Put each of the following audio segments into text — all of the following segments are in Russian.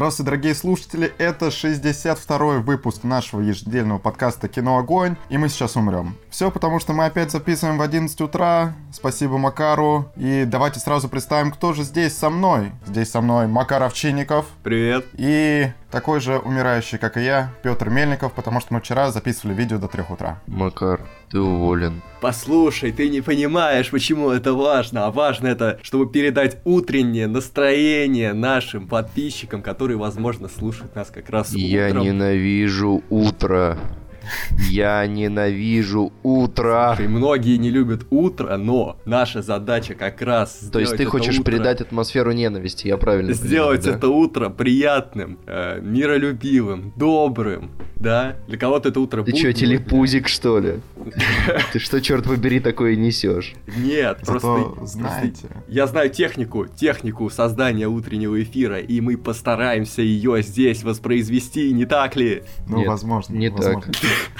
Здравствуйте, дорогие слушатели, это 62-й выпуск нашего ежедневного подкаста «Кино Огонь», и мы сейчас умрем. Все потому, что мы опять записываем в 11 утра, спасибо Макару, и давайте сразу представим, кто же здесь со мной. Здесь со мной Макар Овчинников. Привет. И такой же умирающий, как и я, Петр Мельников, потому что мы вчера записывали видео до 3 утра. Макар, ты уволен. Послушай, ты не понимаешь, почему это важно. А важно это, чтобы передать утреннее настроение нашим подписчикам, которые, возможно, слушают нас как раз Я утром. ненавижу утро. Я ненавижу утро. Слушай, многие не любят утро, но наша задача как раз То есть ты это хочешь утро- передать атмосферу ненависти, я правильно Сделать понимаю, да? это утро приятным, э, миролюбивым, добрым, да? Для кого-то это утро Ты будним. телепузик, что ли? Ты что, черт побери, такое несешь? Нет, просто... знаете. Я знаю технику, технику создания утреннего эфира, и мы постараемся ее здесь воспроизвести, не так ли? Ну, Нет, возможно. не возможно.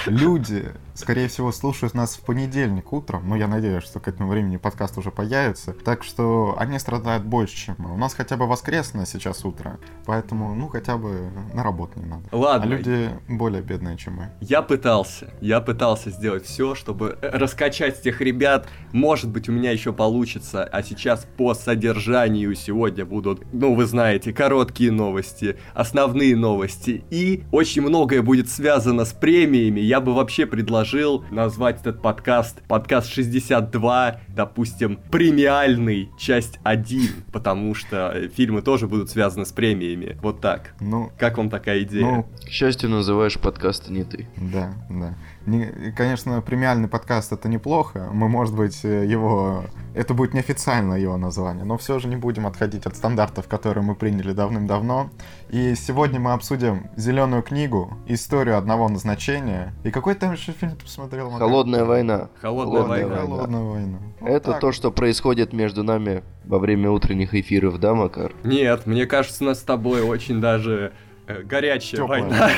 Люди, скорее всего, слушают нас в понедельник утром. Ну, я надеюсь, что к этому времени подкаст уже появится. Так что они страдают больше, чем мы. У нас хотя бы воскресное сейчас утро. Поэтому, ну, хотя бы на работу не надо. Ладно. А люди более бедные, чем мы. Я пытался, я пытался сделать все, чтобы э, раскачать тех ребят. Может быть, у меня еще получится. А сейчас по содержанию сегодня будут, ну, вы знаете, короткие новости, основные новости. И очень многое будет связано с премиями. Я бы вообще предложил назвать этот подкаст подкаст 62, допустим, премиальный, часть 1. Потому что фильмы тоже будут связаны с премиями. Вот так. Ну, Как вам такая идея? ну, К счастью, называешь подкасты не ты. да, да. Не- конечно, премиальный подкаст это неплохо. Мы, может быть, э, его... Это будет неофициально его название, но все же не будем отходить от стандартов, которые мы приняли давным-давно. И сегодня мы обсудим «Зеленую книгу», «Историю одного назначения». И какой там еще фильм ты посмотрел? Макар? Холодная война. Холодная Холодная война. война. Холодная война. Вот Это так то, что происходит между нами во время утренних эфиров, да, Макар? Нет, мне кажется, у нас с тобой очень даже э, горячая война.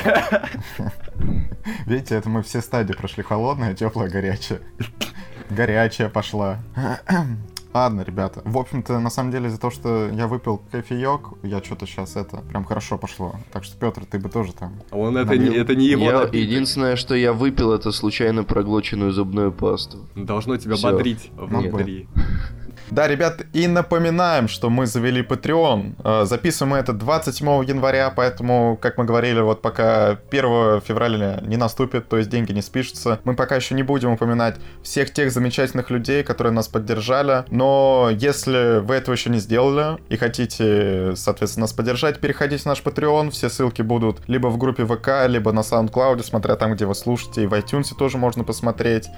Видите, это мы все стадии прошли. Холодная, теплая, горячая. Горячая пошла. Ладно, ребята. В общем-то, на самом деле, из-за того, что я выпил кофеек, я что-то сейчас это прям хорошо пошло. Так что, Петр, ты бы тоже там. Он это не, это не его Я- напиток. единственное, что я выпил, это случайно проглоченную зубную пасту. Должно тебя Всё. бодрить Нет. внутри. Да, ребят, и напоминаем, что мы завели Patreon. Э, Записываем мы это 27 января, поэтому, как мы говорили, вот пока 1 февраля не наступит, то есть деньги не спишутся, мы пока еще не будем упоминать всех тех замечательных людей, которые нас поддержали. Но если вы этого еще не сделали и хотите, соответственно, нас поддержать, переходите в наш Patreon. Все ссылки будут либо в группе ВК, либо на SoundCloud, смотря там, где вы слушаете, и в iTunes тоже можно посмотреть.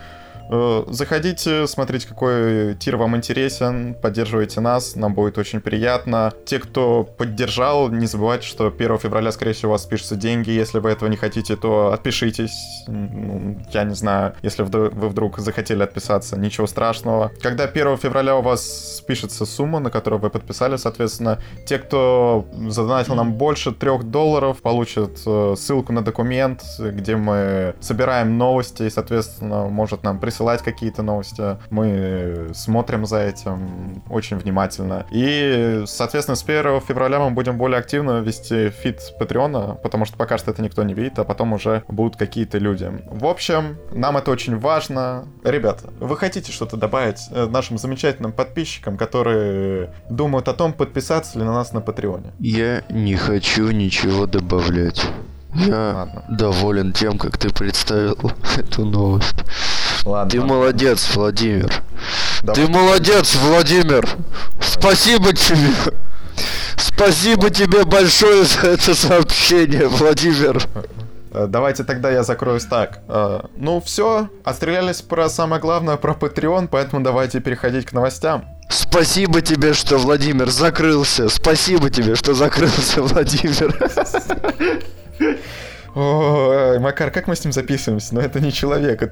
Э, Заходите, смотрите, какой tier вам интересен, поддерживайте нас, нам будет очень приятно. Те, кто поддержал, не забывайте, что 1 февраля, скорее всего, у вас спишутся деньги. Если вы этого не хотите, то отпишитесь. Ну, Я не знаю, если вы вдруг захотели отписаться, ничего страшного. Когда 1 февраля у вас спишется сумма, на которую вы подписали, соответственно, те, кто задонатил нам больше 3 долларов, получат э, ссылку на документ, где мы собираем новости и, соответственно, может нам присылать какие-то новости. Мы смотрим за этим очень внимательно. И, соответственно, с 1 февраля мы будем более активно вести feed Патреона, потому что пока что это никто не видит, а потом уже будут какие-то люди. В общем, нам это очень важно. Ребята, вы хотите что-то добавить э, нашим замечательным подписчикам, которые думают о том, подписаться ли на нас на Патреоне? Я не хочу ничего добавлять. Я Ладно. доволен тем, как ты представил эту новость. Ладно. Ты молодец, Владимир. Давай. Ты молодец, Владимир. Спасибо тебе. Спасибо тебе большое за это сообщение, Владимир. Э, Давайте тогда я закроюсь так. Э, Ну все, отстрелялись про самое главное, про Patreon, поэтому давайте переходить к новостям. Спасибо тебе, что Владимир закрылся. Спасибо тебе, что закрылся, Владимир. Ой, Макар, как мы с ним записываемся? Ну это не человек, это...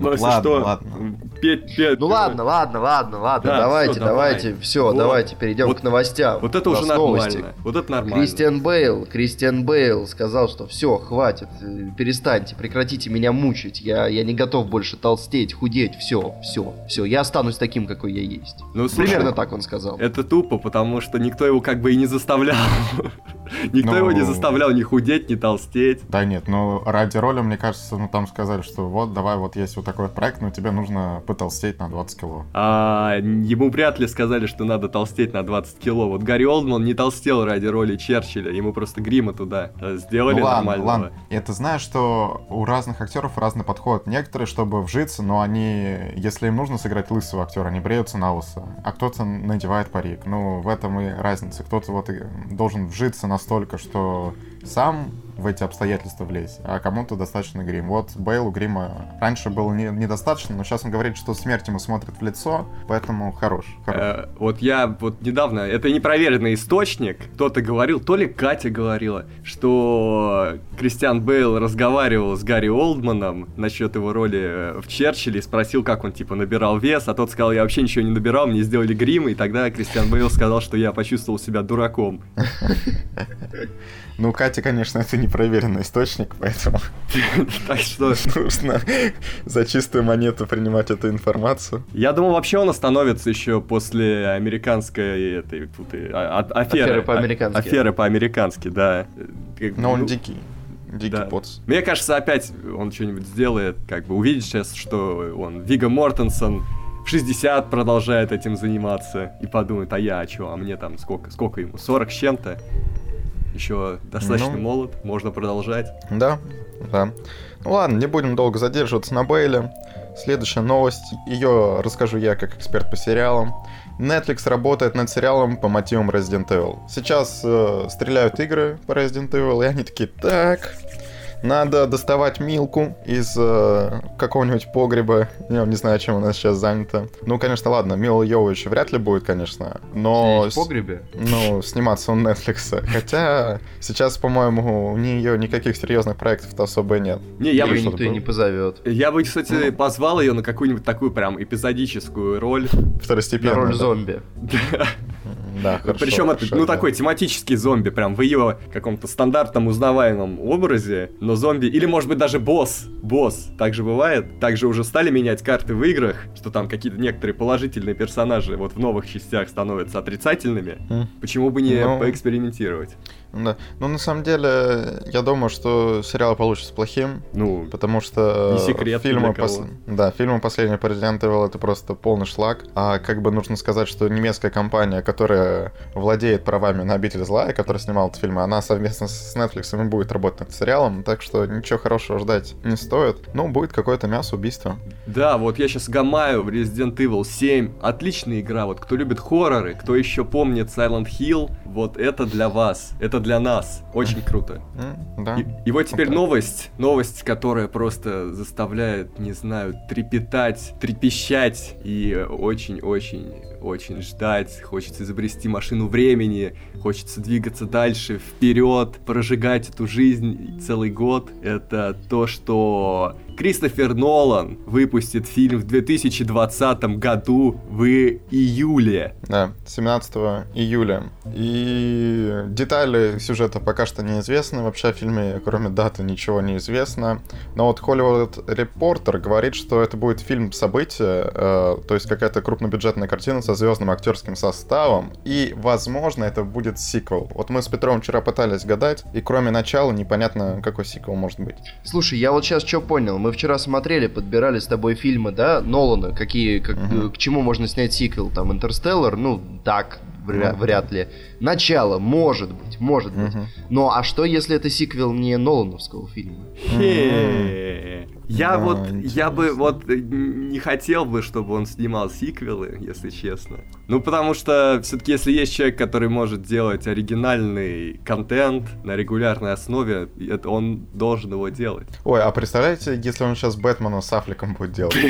Ну, если ладно, что, ладно. петь, петь. Ну ладно, ладно, ладно, ладно, Да, давайте, давай. давайте, все, Вот. давайте перейдем Вот- к новостям. Вот это уже новости. нормально. Вот это нормально. Кристиан Бейл, Кристиан Бейл сказал, что все, хватит, перестаньте, прекратите меня мучить, я, я не готов больше толстеть, худеть, все, все, все, я останусь таким, какой я есть. Ну, слушай, Примерно так он сказал. Это тупо, потому что никто его как бы и не заставлял. Никто Ну- его не заставлял ни худеть, ни толстеть. Да нет, ну ради роли, мне кажется, ну там сказали, что вот, давай, вот есть вот такой вот проект, но тебе нужно потолстеть на 20 кило. А ему вряд ли сказали, что надо толстеть на 20 кило. Вот Гарри Олдман не толстел ради роли Черчилля, ему просто грима туда э, сделали ну ладно, нормального. ладно. И ты знаешь, что у разных актеров разный подход. Некоторые, чтобы вжиться, но они, если им нужно сыграть лысого актера, они бреются на лысо. А кто-то надевает парик. Ну, в этом и разница. Кто-то вот и должен вжиться настолько, что сам в эти обстоятельства влезть, а кому-то достаточно грим. Вот Бейлу грима раньше было не- недостаточно, но сейчас он говорит, что смерть ему смотрит в лицо, поэтому хорош. хорош. Э, вот я вот недавно, это непроверенный источник, кто-то говорил, то ли Катя говорила, что Кристиан Бейл разговаривал с Гарри Олдманом насчет его роли э, в Черчилле спросил, как он типа набирал вес, а тот сказал, я вообще ничего не набирал, мне сделали грим, и тогда Кристиан Бейл сказал, что я почувствовал себя дураком. Ну, Катя, конечно, это непроверенный источник, поэтому Так что нужно за чистую монету принимать эту информацию. Я думал, вообще он остановится еще после американской этой тут, и, а- а- аферы. Аферы по-американски. Аферы по-американски, да. Но он ну, дикий. Дикий да. поц. Мне кажется, опять он что-нибудь сделает, как бы увидит сейчас, что он Вига Мортенсон в 60 продолжает этим заниматься и подумает, а я, а что, а мне там сколько, сколько ему, 40 с чем-то? Еще достаточно Ну. молод, можно продолжать. Да, да. Ну ладно, не будем долго задерживаться на Бейле. Следующая новость. Ее расскажу я как эксперт по сериалам. Netflix работает над сериалом по мотивам Resident Evil. Сейчас э, стреляют игры по Resident Evil, и они такие, так, надо доставать Милку из э, какого-нибудь погреба. Я не знаю, чем она сейчас занята. Ну, конечно, ладно, Мила Йович вряд ли будет, конечно. Но... в погребе? Ну, сниматься у Netflix. Хотя сейчас, по-моему, у нее никаких серьезных проектов-то особо и нет. Не, я бы, никто и не позовет. я бы, кстати, позвал ее на какую-нибудь такую прям эпизодическую роль. На Второстепенно. роль да. зомби. Да, хорошо, Причем это, хорошо, ну, да. такой тематический зомби, прям в ее каком-то стандартном узнаваемом образе, но зомби, или может быть даже босс, босс, так же бывает, также уже стали менять карты в играх, что там какие-то некоторые положительные персонажи вот в новых частях становятся отрицательными, М. почему бы не Ну. поэкспериментировать? Да. Ну, на самом деле, я думаю, что сериал получится плохим, Ну, потому что Не секрет фильмы, для кого. да, фильмы последние по Resident Evil это просто полный шлак. А как бы нужно сказать, что немецкая компания, которая владеет правами на обитель зла, и которая снимала этот фильм, она совместно с Netflix и будет работать над сериалом, так что ничего хорошего ждать не стоит. Ну, будет какое-то мясо убийства. Да, вот я сейчас гамаю в Resident Evil 7. Отличная игра. Вот кто любит хорроры, кто еще помнит Silent Hill, вот это для вас. Это для нас. Очень круто. Да. И, и вот теперь так. новость. Новость, которая просто заставляет, не знаю, трепетать, трепещать и очень-очень очень ждать. Хочется изобрести машину времени, хочется двигаться дальше, вперед, прожигать эту жизнь целый год. Это то, что Кристофер Нолан выпустит фильм в 2020 году в июле. Да, 17 июля. И детали сюжета пока что неизвестны. Вообще о фильме, кроме даты, ничего не известно. Но вот Hollywood Reporter говорит, что это будет фильм события, э, то есть какая-то крупнобюджетная картина со звездным актерским составом. И, возможно, это будет сиквел. Вот мы с Петром вчера пытались гадать, и кроме начала непонятно, какой сиквел может быть. Слушай, я вот сейчас что понял. Мы вчера смотрели, подбирали с тобой фильмы, да, Нолана, какие, как, э, к чему можно снять сиквел, там, Интерстеллар, ну, так, вря- Ну. вряд ли. Начало, может быть, может быть. Мгм. Но а что, если это сиквел не Нолановского фильма? Хе. Я Да, вот, я бы интересно. вот э, не хотел бы, чтобы он снимал сиквелы, если честно. Ну, потому что все-таки, если есть человек, который может делать оригинальный контент на регулярной основе, это он должен его делать. Ой, а представляете, если он сейчас Бэтмена с Аффлеком будет делать?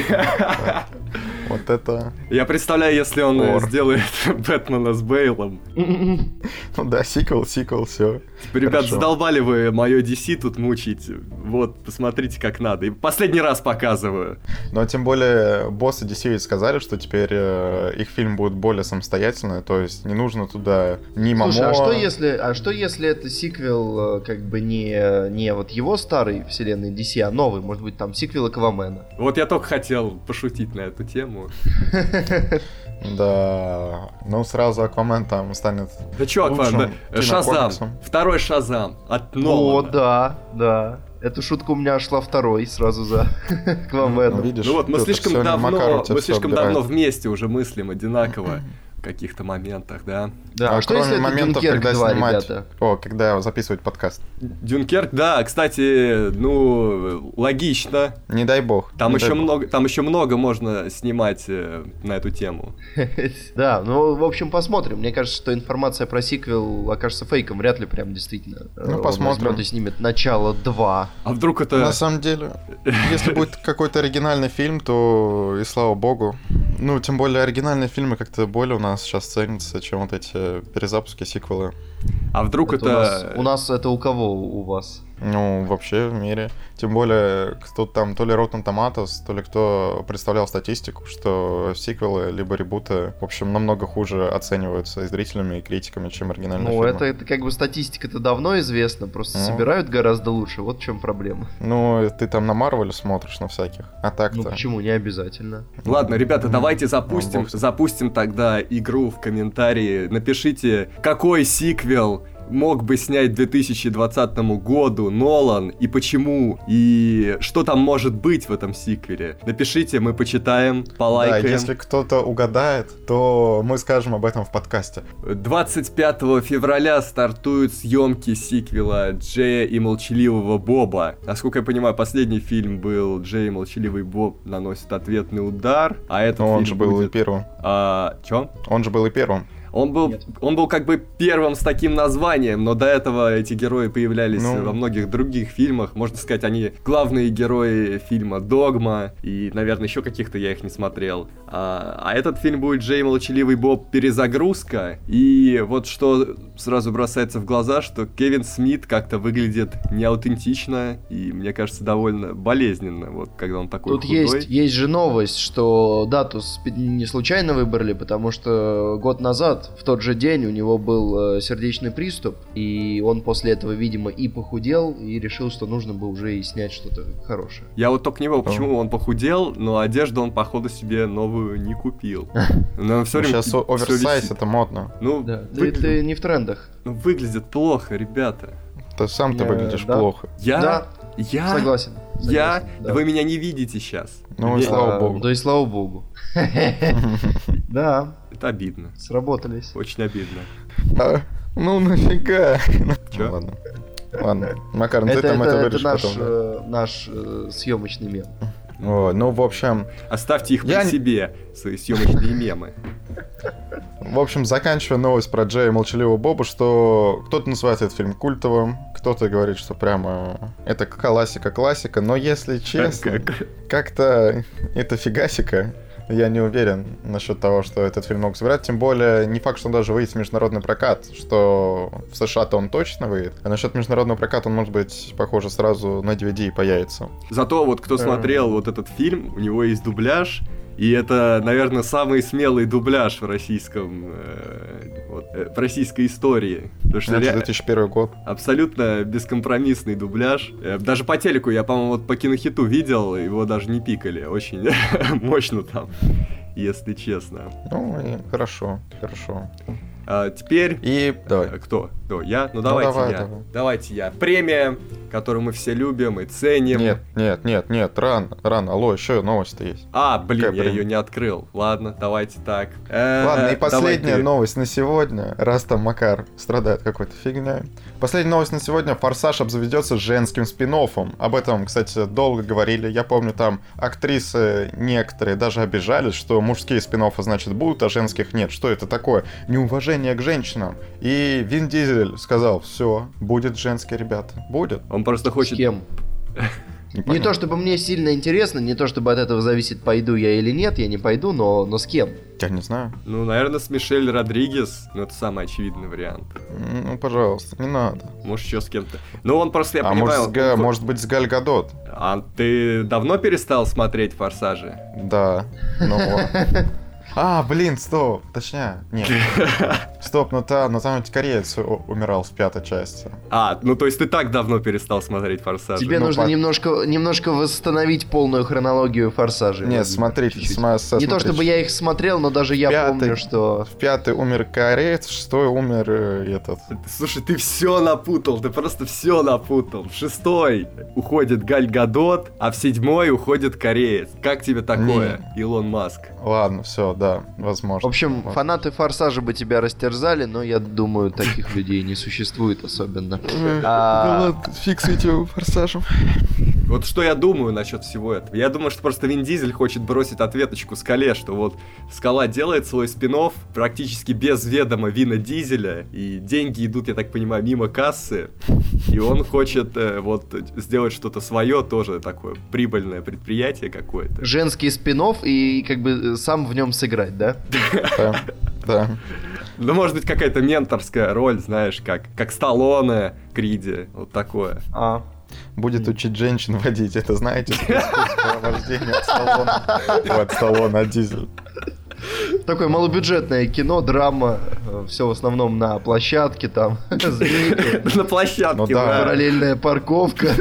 Вот это... Я представляю, если он сделает Бэтмена с Бейлом. Ну да, сиквел, сиквел, все. Типа, ребят, Хорошо. задолбали вы мое DC тут мучить. Вот, посмотрите, как надо. И последний раз показываю. Но тем более боссы DC ведь сказали, что теперь э, их фильм будет более самостоятельный, то есть не нужно туда ни Мамо... Слушай, а что если, а что если это сиквел э, как бы не, не вот его старой вселенной DC, а новый, может быть там сиквел Аквамена? Вот я только хотел пошутить на эту тему. Да, ну сразу Аквамен там станет... Да чё, Аквамен, Шазам. Второй Шазам от О, Нолана. да, да. Эта шутка у меня шла второй сразу за Ну, Акваменом. видишь, Ну вот, мы слишком давно, мы слишком давно вместе уже мыслим одинаково каких-то моментах, да. Да, А а что кроме если моментов, Дюнкерк когда 2, снимать... ребята? О, когда записывать подкаст. Дюнкерк, да, кстати, ну, логично. Не дай бог. Там не еще дай бог. много, там еще много можно снимать э, на эту тему. Да, ну, в общем, посмотрим. Мне кажется, что информация про сиквел окажется фейком. Вряд ли прям действительно. э, Ну, он посмотрим. и снимет начало 2. А вдруг это... На самом деле, если будет какой-то оригинальный фильм, то и слава богу. Ну, тем более оригинальные фильмы как-то более у нас сейчас ценятся, чем вот эти перезапуски, сиквелы. А вдруг Это это... у, нас, у нас это у кого у вас? Ну, вообще в мире. Тем более, кто там, то ли Rotten Tomatoes, то ли кто представлял статистику, что сиквелы либо ребуты, в общем, намного хуже оцениваются и зрителями, и критиками, чем оригинальные Ну, фильмы. это, это как бы статистика-то давно известна, просто Ну. собирают гораздо лучше. Вот в чем проблема. Ну, ты там на Марвеле смотришь, на всяких. А так-то... Ну почему не обязательно? Ладно, ребята, Мгм. давайте Ну, запустим, ним. запустим тогда игру в комментарии. Напишите, какой сиквел мог бы снять к 2020 году Нолан и почему, и что там может быть в этом сиквеле. Напишите, мы почитаем, полайкаем. Да, если кто-то угадает, то мы скажем об этом в подкасте. 25 февраля стартуют съемки сиквела Джея и Молчаливого Боба. Насколько я понимаю, последний фильм был Джей и Молчаливый Боб наносит ответный удар, а этот Но он фильм же был и будет... первым. А, чё? Он же был и первым. Он был, Нет. он был как бы первым с таким названием, но до этого эти герои появлялись Ну. во многих других фильмах. Можно сказать, они главные герои фильма «Догма», и, наверное, еще каких-то я их не смотрел. А, а этот фильм будет «Джей Молчаливый Боб. Перезагрузка». И вот что сразу бросается в глаза, что Кевин Смит как-то выглядит неаутентично, и, мне кажется, довольно болезненно, вот когда он такой Тут худой. есть, есть же новость, что дату не случайно выбрали, потому что год назад, в тот же день, у него был э, сердечный приступ, и он после этого, видимо, и похудел, и решил, что нужно бы уже и снять что-то хорошее. Я вот только не понял, почему он похудел, но одежду он, походу, себе новую не купил. Но все время Сейчас оверсайз, это модно. Ну, Да, ты, ты не в трендах. ну, выглядит плохо, ребята. Ты сам ты Я- выглядишь да. плохо. Я, Да, я, согласен. я, согласен, да да. вы меня не видите сейчас. Ну и Мне- слава А, богу. Да и слава богу. Да, Это обидно, сработались. очень обидно. А, Ну нафига? Чё? Ну, Ладно. Ладно. Макар, ну ты Это, там это, это это вырежешь наш, потом. да? э, наш э, съемочный мем. Вот, Ну, в общем, Оставьте их Я при себе, свои съемочные мемы. в общем, заканчивая новость про Джея и Молчаливого Боба, что кто-то называет этот фильм культовым, кто-то говорит, что прямо это классика-классика, но если честно, Как- как-то это фигасика. Я не уверен насчет того, что этот фильм мог сыграть. Тем более, не факт, что он даже выйдет в международный прокат, что в США-то он точно выйдет. А насчет международного проката он, может быть, похоже, сразу на DVD и появится. Зато вот кто Эм. смотрел вот этот фильм, у него есть дубляж, и это, наверное, самый смелый дубляж в российском, э, в российской истории. Потому что ре- 2001 год. абсолютно бескомпромиссный дубляж. Э, Даже по телеку я, по-моему, вот по кинохиту видел, его даже не пикали. Очень мощно там, если честно. Ну, хорошо, хорошо. А теперь... И давай. э, Кто? Кто? Я? Ну давайте давай, я. давай. Давайте я. Премия, которую мы все любим и ценим. Нет, нет, нет, нет, рано, рано. Алло, еще новость-то есть. А, блин, Какая я премия? ее не открыл. Ладно, давайте так. Ладно, и э, последняя давай ты. новость на сегодня, раз там Макар страдает какой-то фигней. Последняя новость на сегодня. Форсаж обзаведется женским спин -оффом. Об этом, кстати, долго говорили. Я помню, там актрисы некоторые даже обижались, что мужские спин значит, будут, а женских нет. Что это такое? Неуважение к женщинам. И Вин Дизель сказал, все, будет женский, ребята. Будет. Он просто С хочет... кем? Не понятно. то чтобы мне сильно интересно, не то чтобы от этого зависит, пойду я или нет, я не пойду, но, но с кем? Я не знаю. Ну, наверное, с Мишель Родригес, ну, это самый очевидный вариант. Ну, пожалуйста, не надо. Может, еще с кем-то. Ну, он просто, я а понимаю... может, с Га- он- может быть, с Галь Гадот? А ты давно перестал смотреть «Форсажи»? Да. Ну. А, блин, стоп. Точнее, нет. Стоп, ну, та, ну там ведь кореец умирал в пятой части. А, ну то есть ты так давно перестал смотреть «Форсажи»? Тебе ну, нужно по- немножко, немножко восстановить полную хронологию форсажей. Нет, Владимир, смотрите, чуть-чуть. сма- Не смотрите. то чтобы я их смотрел, но даже я Пятый. помню, что... В пятый умер кореец, в шестой умер э, этот. Слушай, ты все напутал, ты просто все напутал. В шестой уходит Галь Гадот, а в седьмой уходит кореец. Как тебе такое, Илон Маск? Ладно, все, да, возможно. В общем, Вот. фанаты форсажа бы тебя растерзали, но я думаю, таких людей не существует особенно. А, фиг с этим форсажем. Вот что я думаю насчет всего этого? Я думаю, что просто Вин Дизель хочет бросить ответочку скале, что вот скала делает свой спин практически без ведома Вина Дизеля, и деньги идут, я так понимаю, мимо кассы, и он хочет э, вот сделать что-то свое, тоже такое прибыльное предприятие какое-то. женский спин и как бы сам в нем сыграть, да? Да, да. Ну, может быть, какая-то менторская роль, знаешь, как, как Сталлоне, Криди, вот такое. А, Будет учить женщин водить. Это знаете, вождению от Сталлоне. Вот, Сталлоне от Дизель. Такое малобюджетное кино, драма, все в основном на площадке там, На площадке, Ну да. параллельная парковка.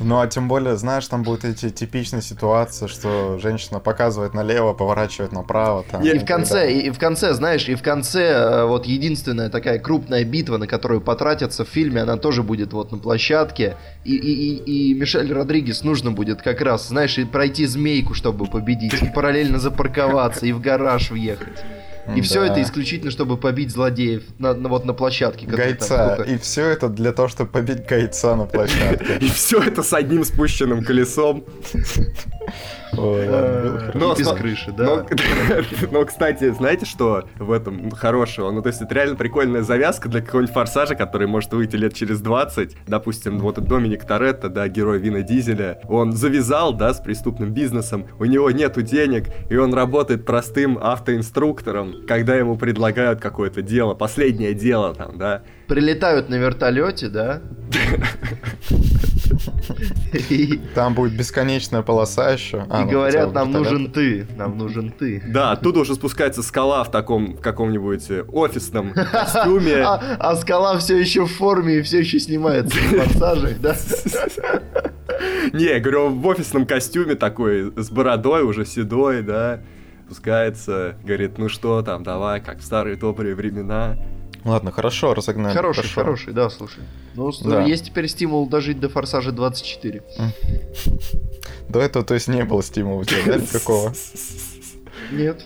Ну, а тем более, знаешь, там будут эти типичные ситуации, что женщина показывает налево, поворачивает направо. И в конце, и в конце, знаешь, и в конце э, вот единственная такая крупная битва, на которую потратятся в фильме, она тоже будет вот на площадке. И, и, и, и Мишель Родригес нужно будет как раз, знаешь, и пройти змейку, чтобы победить, и параллельно запарковаться, и в гараж въехать. И все Да. это исключительно, чтобы побить злодеев на, на- вот на площадке. там Гайца. сколько- И все это для того, чтобы побить гайца на площадке. И все это с одним спущенным колесом. Э, Но без крыши, да. Но, но, кстати, знаете, что в этом хорошего? Ну, то есть, это реально прикольная завязка для какого-нибудь форсажа, который может выйти лет через 20. Допустим, вот Доминик Торетто, да, герой Вина Дизеля, он завязал, да, с преступным бизнесом, у него нету денег, и он работает простым автоинструктором, когда ему предлагают какое-то дело, последнее дело там, да. Прилетают на вертолете, да? Там будет бесконечная полоса еще. А, и ну, говорят, нам вертолет. нужен ты, нам нужен ты. Да, оттуда уже спускается скала в таком, каком-нибудь э, офисном костюме. А, а скала все еще в форме и все еще снимается в форсажах, да? Не, говорю, в офисном костюме такой, с бородой, уже седой, да, спускается, говорит, ну что там, давай, как в старые добрые времена. Ладно, хорошо, разогнали. Хороший, хорошо. хороший, да, слушай. Ну, Да. есть теперь стимул дожить до форсажа 24. До этого, то есть, не было стимула у тебя, да, никакого? Нет.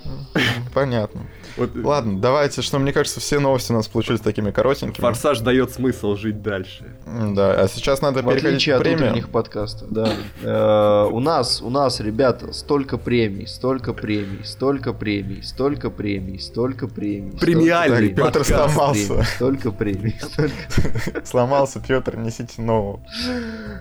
Понятно. Вот, Ладно, давайте, что мне кажется, все новости у нас получились такими коротенькими. Форсаж дает смысл жить дальше. Да, а сейчас надо В переходить отличие к от премиям. утренних подкастов, да. Э, У нас, у нас, ребята, столько премий, столько премий, столько премий, столько премий, столько премий. Премиальный Петр сломался. премий, Столько премий, Сломался, Петр, несите нового.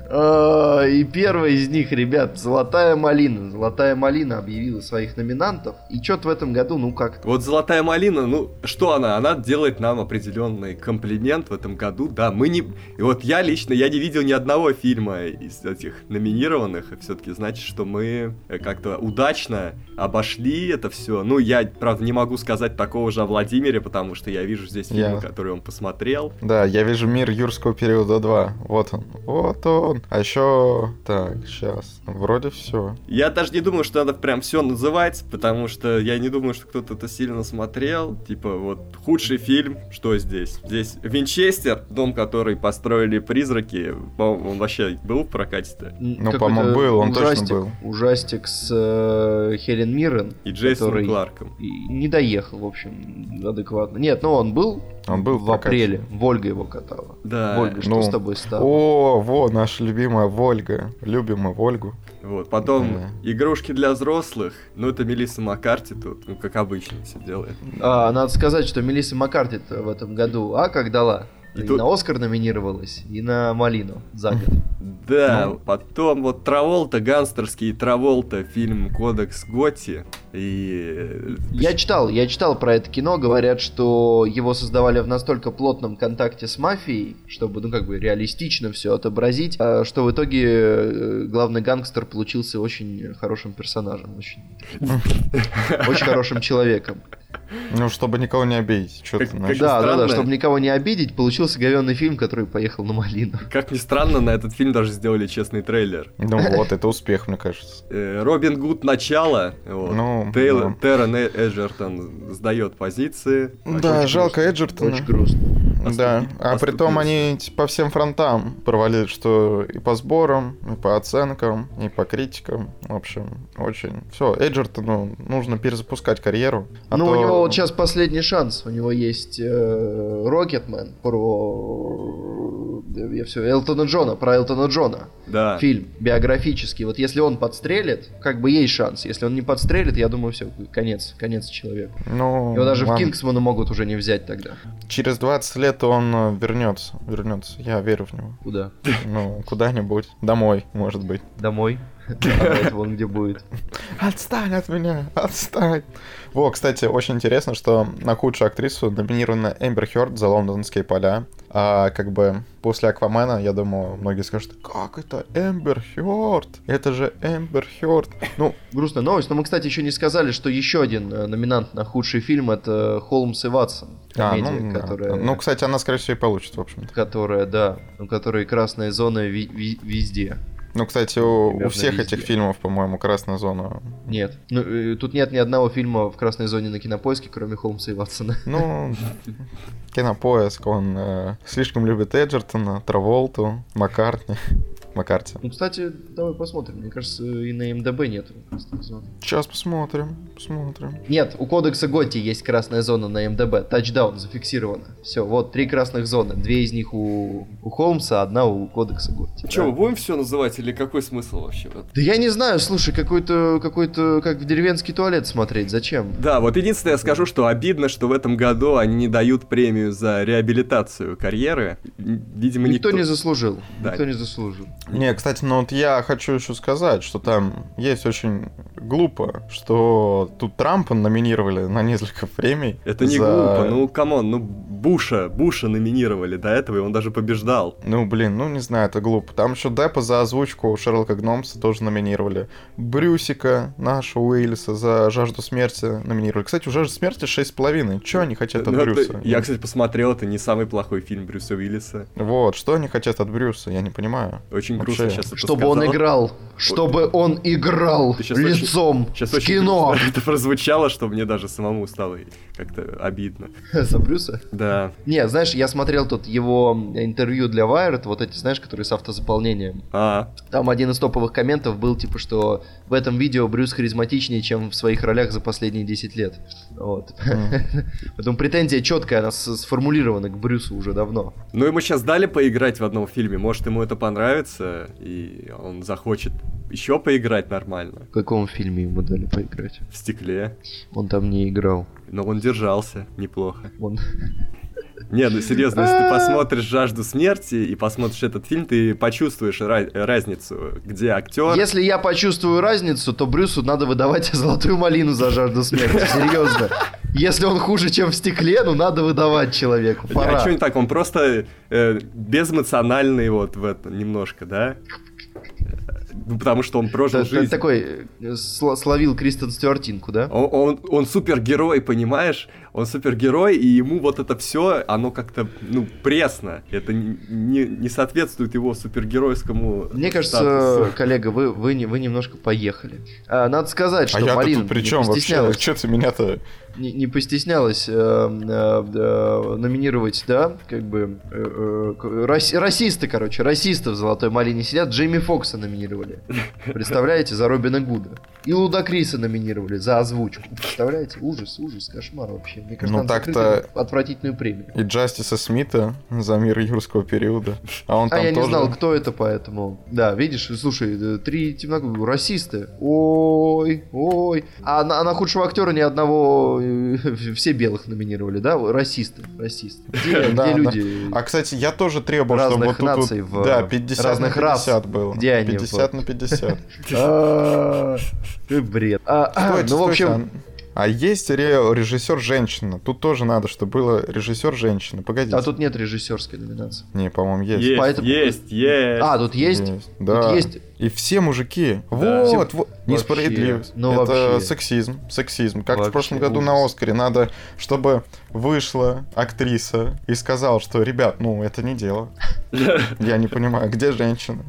А, И первый из них, ребят, Золотая Малина. Золотая Малина объявила своих номинантов. И что-то в этом году, ну как Вот «Золотая малина», ну, что она? Она делает нам определенный комплимент в этом году, да, мы не... И вот я лично, я не видел ни одного фильма из этих номинированных, и все-таки значит, что мы э, как-то удачно обошли это все. Ну, я, правда, не могу сказать такого же о Владимире, потому что я вижу здесь фильмы, Я- которые он посмотрел. Да, я вижу мир юрского периода 2. Вот он. Вот он. А еще... Так, сейчас. Вроде все. Я даже не думаю, что надо прям все называть, потому что я не думаю, что кто-то это сильно смотрел. Типа, вот, худший фильм, что здесь? Здесь Винчестер, дом, который построили призраки. По-моему, он вообще был в прокате-то. ну, по-моему, был, он точно был. Ужастик с э, Хелен Миррен. И Джейсоном который Кларком. и не доехал, в общем, адекватно. Нет, ну он был, Он был в в апреле. Вольга его катала. Да. Вольга, что ну, с тобой стало? О, вот наша любимая Вольга. Любим мы Вольгу. Вот. Потом Да. игрушки для взрослых. Ну, это Мелисса Маккарти тут, ну, как обычно все делает. А, надо сказать, что Мелисса Маккарти в этом году, а как дала? И, И тут- на Оскар номинировалась, и на Малину за год. Да, Ну. потом вот Траволта, гангстерский Траволта, фильм Кодекс Готти. И... э, Я читал, я читал про это кино, говорят, что его создавали в настолько плотном контакте с мафией, чтобы, ну, как бы, реалистично все отобразить, а, что в итоге э, главный гангстер получился очень хорошим персонажем, очень, очень хорошим человеком. Ну, чтобы никого не обидеть. Что Как- как-? Да, да, да, странно. чтобы никого не обидеть, получился говенный фильм, который поехал на малину. Как ни странно, на этот фильм даже сделали честный трейлер. Ну вот, это успех, мне кажется. Э, Робин Гуд начало. Вот. Ну, Тейлор, да. Террен Э- Эджертон сдает позиции. Да, Очень жалко Эджертона. Очень грустно. Да, а при том они типа, по всем фронтам провалили, что и по сборам, и по оценкам, и по критикам. В общем, очень. Все, Эджертону нужно перезапускать карьеру. а ну, то- у него вот сейчас последний шанс. У него есть э, Рокетмен про... Я все, Элтона Джона, про Элтона Джона. Да. Фильм биографический. Вот если он подстрелит, как бы есть шанс. Если он не подстрелит, я думаю, все, конец, конец человеку. Ну, Его даже в ладно. Кингсмана могут уже не взять тогда. Через 20 лет он э, вернется. Вернется. Я верю в него. Куда? Ну, куда-нибудь. Домой, может быть. Домой. Вон где будет. Отстань от меня, отстань. Во, кстати, очень интересно, что на худшую актрису номинирована Эмбер Хёрд за лондонские поля. А как бы после Аквамена, я думаю, многие скажут, как это Эмбер Хёрд? Это же Эмбер Хёрд. Ну, Грустная новость, но мы, кстати, еще не сказали, что еще один э, номинант на худший фильм это Холмс и Ватсон. а, Комедия, ну, да. которая, ну, кстати, она, скорее всего, и получит, в общем-то. которая, да, у которой красная зона ви- ви- везде. Ну, кстати, у, у всех везде. этих фильмов, по-моему, красная зона. Нет. Ну, э, тут нет ни одного фильма в красной зоне на кинопоиске, кроме Холмса и Ватсона. Ну, кинопоиск, он э, слишком любит Эджертона, Траволту, Маккартни. Маккарти. Ну, кстати, давай посмотрим. Мне кажется, и на МДБ нет красной зоны. Сейчас посмотрим, посмотрим. Нет, у кодекса Готти есть красная зона на МДБ. Тачдаун зафиксировано. Все, вот три красных зоны. Две из них у, у Холмса, одна у кодекса Готти. Че, Да. мы будем все называть или какой смысл вообще? Да я не знаю, слушай, какой-то, какой-то, как в деревенский туалет смотреть, зачем? Да, вот единственное я скажу, что обидно, что в этом году они не дают премию за реабилитацию карьеры. Видимо, Никто, никто, не заслужил. Да. Никто не заслужил. Не, кстати, ну вот я хочу еще сказать, что там есть очень глупо, что тут Трампа номинировали на несколько премий. Это не за- глупо, ну come on, ну Буша, Буша номинировали до этого, и он даже побеждал. Ну, блин, ну не знаю, это глупо. Там еще Деппа за озвучку Шерлока Гномса тоже номинировали. Брюсика, нашего Уиллиса за жажду смерти номинировали. Кстати, у жажды смерти 6,5. Че они хотят от Ну, это- Брюса? я, кстати, посмотрел, это не самый плохой фильм Брюса Уиллиса. Вот, что они хотят от Брюса, я не понимаю. Очень Вообще. грустно сейчас это Чтобы он играл. Чтобы он играл очень- лицом Сейчас в очень кино. это прозвучало, что мне даже самому стало как-то обидно. За Брюса? Да. Не, знаешь, я смотрел тут его интервью для Wired, вот эти, знаешь, которые с автозаполнением. А, Там один из топовых комментов был, типа, что в этом видео Брюс харизматичнее, чем в своих ролях за последние 10 лет. Вот. Поэтому претензия четкая, она сформулирована к Брюсу уже давно. ну ему сейчас дали поиграть в одном фильме, может ему это понравится, и он захочет еще поиграть нормально В каком фильме ему дали поиграть? в стекле. Он там не играл. Но он держался неплохо. Он... Не, ну серьезно, если ты посмотришь «Жажду смерти» и посмотришь этот фильм, ты почувствуешь ра- разницу, где актер... Если я почувствую разницу, то Брюсу надо выдавать золотую малину за жажду смерти. Серьезно. Если он хуже, чем в стекле, ну надо выдавать человеку. А Пора. что не так, он просто э, безэмоциональный вот в этом немножко, да? Ну, потому что он прожил Да, жизнь. Такой э, сл- словил Кристен Стюартинку, да? Он, он, он супергерой, понимаешь? Он супергерой, и ему вот это все, оно как-то, ну, пресно. Это не, не- соответствует его супергеройскому Мне кажется, статусу. коллега, вы, вы, не- вы немножко поехали. А, надо сказать, что а я Марина тут при чем вообще? Че ты меня-то... не, не постеснялась э, э, э, номинировать, да, как бы э, э, рас- расисты, короче, расисты в «Золотой малине» сидят, Джейми Фокса номинировали. Представляете, за Робина Гуда. И Луда Криса номинировали за озвучку. Представляете? Ужас, ужас, кошмар вообще. Мне кажется, Ну, так-то- отвратительную премию. И Джастиса Смита за мир юрского периода. А он А там я не тоже... знал, кто это, поэтому... Да, видишь, слушай, э, три темнокожих расисты. Ой, ой. А на, на худшего актера ни одного все белых номинировали, да? Расисты, расисты. Где, Да, где да. люди? А, кстати, я тоже требовал, чтобы Разных вот тут вот, в- да, 50 разных на 50 рас. было. Где они 50 в- на 50. А, ты бред. А, Стойте, Ну, в общем, А есть ре- режиссер женщина. Тут тоже надо, чтобы было режиссер женщина. Погодите. а тут нет режиссерской номинации. Не, по-моему, есть. Есть, Поэтому- есть, есть. А, тут есть? Да. Тут есть. И все мужики. Да. Вот, вот. Несправедливость. Ну, Это вообще. сексизм. Сексизм. Как в Вообще прошлом году на Оскаре. Надо, чтобы вышла актриса и сказала, что, ребят, ну, это не дело. Я не понимаю, где женщина?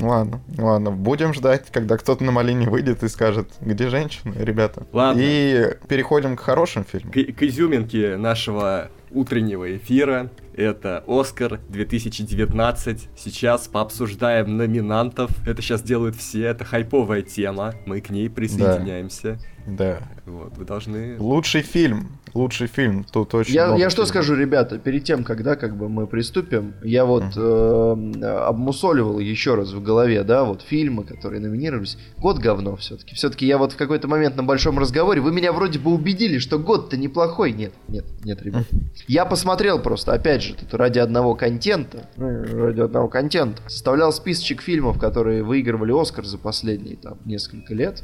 Ладно, ладно. Будем ждать, когда кто-то на малине выйдет и скажет, где женщина, ребята. Ладно. И переходим к хорошим фильмам. К, к изюминке нашего утреннего эфира. Это Оскар 2019. Сейчас пообсуждаем номинантов. Это сейчас делают все. Это хайповая тема. Мы к ней присоединяемся. Да. Вот, вы должны... Лучший фильм. Лучший фильм. Тут очень Я, много я что фильмов. скажу, ребята, перед тем, когда как бы мы приступим, я вот э, обмусоливал еще раз в голове, да, вот фильмы, которые номинировались. Год говно все-таки. Все-таки я вот в какой-то момент на большом разговоре, вы меня вроде бы убедили, что год-то неплохой. Нет, нет, нет, ребят. Я посмотрел просто, опять же, тут ради одного контента, ну, ради одного контента, составлял списочек фильмов, которые выигрывали Оскар за последние там несколько лет.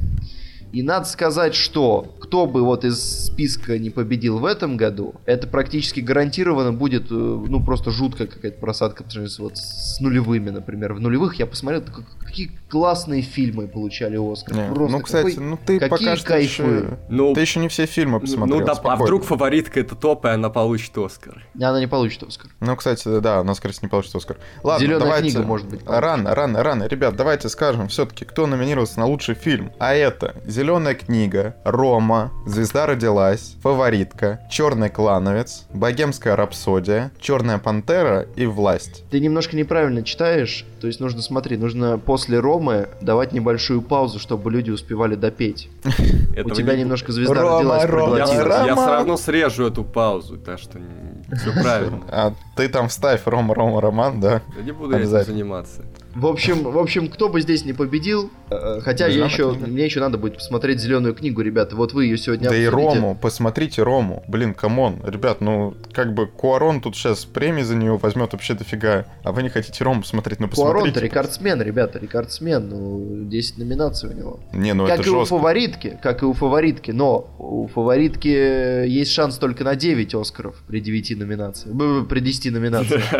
И надо сказать, что кто бы вот из списка не победил в этом году, это практически гарантированно будет, э, ну, просто жуткая какая-то просадка по сравнению с, вот, с нулевыми, например. В нулевых я посмотрел, как- какие классные фильмы получали Оскар. Не, Просто ну, кстати, какой- ну ты какие пока что кайфы. еще... Ну, Ты еще не все фильмы посмотрел. ну да, а вдруг фаворитка это топ, и она получит Оскар? Она не получит Оскар. Ну, кстати, да, она, скорее всего, не получит Оскар. Ладно, Зелёная давайте... книга, может быть, получит. Рано, рано, рано. Ребят, давайте скажем все-таки, кто номинировался на лучший фильм. А это «Зеленая книга», «Рома», «Звезда родилась», «Фаворитка», «Черный клановец», «Богемская рапсодия», «Черная пантера» и «Власть». Ты немножко неправильно читаешь, то есть нужно, смотри, нужно после Ромы давать небольшую паузу, чтобы люди успевали допеть. У тебя не- немножко звезда Рома, родилась, проглотила. Я все равно срежу эту паузу, так что все правильно. А ты там вставь «Рома, Рома, Роман», да? Я не буду этим заниматься. В общем, в общем, кто бы здесь не победил, э, хотя я еще, книга. мне еще надо будет посмотреть зеленую книгу, ребята. Вот вы ее сегодня Да и обсудите. Рому, посмотрите Рому. Блин, come on. Ребят, ну, как бы Куарон тут сейчас премии за нее возьмет вообще дофига. А вы не хотите Рому посмотреть? Ну, Куарон-то посмотрите. рекордсмен, ребята, рекордсмен. Ну, 10 номинаций у него. Не, ну как это и у жестко. фаворитки, как и у фаворитки, но у фаворитки есть шанс только на 9 Оскаров при 9 номинациях. Б- При 10 номинациях.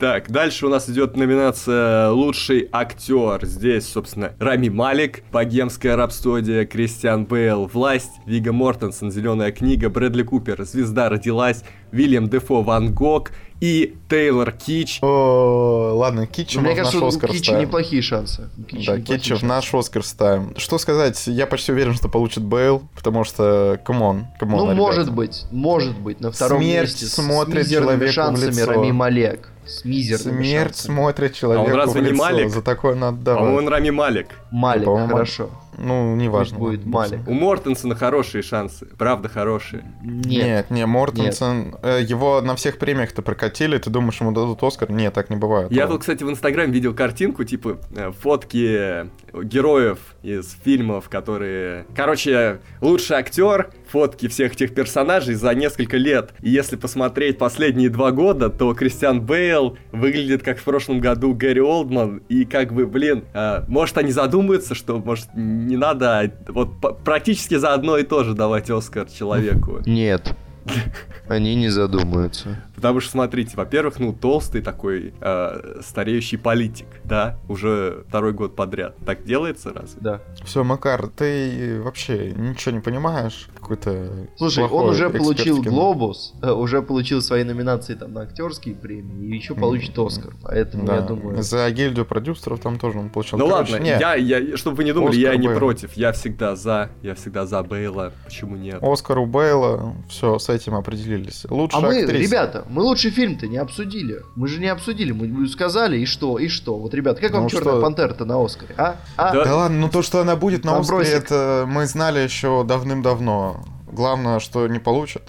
Так, дальше у нас идет номинация «Лучший актер». Здесь, собственно, Рами Малек, «Богемская рапсодия», Кристиан Бейл, «Власть», Вигго Мортенсен, «Зеленая книга», Брэдли Купер, «Звезда родилась», Вильям Дефо, «Ван Гог» и Тейлор Китч. О, ладно, мы мне в наш кажется, у Оскар Кичи ставим. неплохие шансы. У Кичи Да, Китча в наш Оскар ставим. Что сказать, я почти уверен, что получит Бейл, потому что, come on, come on, Ну, ребята. может быть, может быть. На втором Смерть месте с смотрит мизерными человеку в шансами лицо. Рами Малек. С мизерными Смерть шансами. смотрит человеку разве в не лицо. Малик? За такое надо По-моему, давать. он Рами Малик. Малик, По-моему, хорошо. Ну, неважно. Будет Малик. У Мортенсена хорошие шансы, правда хорошие. Нет. Нет, не, Мортенсен, э, его на всех премиях-то прокатили, ты думаешь, ему дадут Оскар? Нет, так не бывает. Я тут, кстати, в Инстаграме видел картинку, типа, э, фотки героев из фильмов, которые... Короче, лучший актер, фотки всех этих персонажей за несколько лет. И если посмотреть последние два года, то Кристиан Бейл выглядит как в прошлом году Гэри Олдман. И как бы, блин, э, может они задумаются, что, может, не надо а вот практически за одно и то же давать Оскар человеку. Нет. Они не задумаются. Потому что, смотрите, во-первых, ну, толстый такой э, стареющий политик, да, уже второй год подряд. Так делается разве? Да. Все, Макар, ты вообще ничего не понимаешь? Какой-то Слушай, он уже получил. Глобус, э, уже получил свои номинации там на актерские премии и еще получит Оскар. Поэтому Да, я думаю. за гильдию продюсеров там тоже он получил. Ну Короче, ладно, не, я, я, чтобы вы не думали, я Оскар не Бейл. против. Я всегда за, я всегда за Бейла. Почему нет? Оскар у Бейла, все, с этим определились. Лучшая А мы, актриса. ребята, мы лучший фильм-то не обсудили. Мы же не обсудили, мы сказали, и что, и что. Вот, ребята, как вам Ну Черная что? пантера-то на Оскаре, а? А? Да. Да ладно, ну то, что она будет на Оскаре, это мы знали еще давным-давно. Главное, что не получат.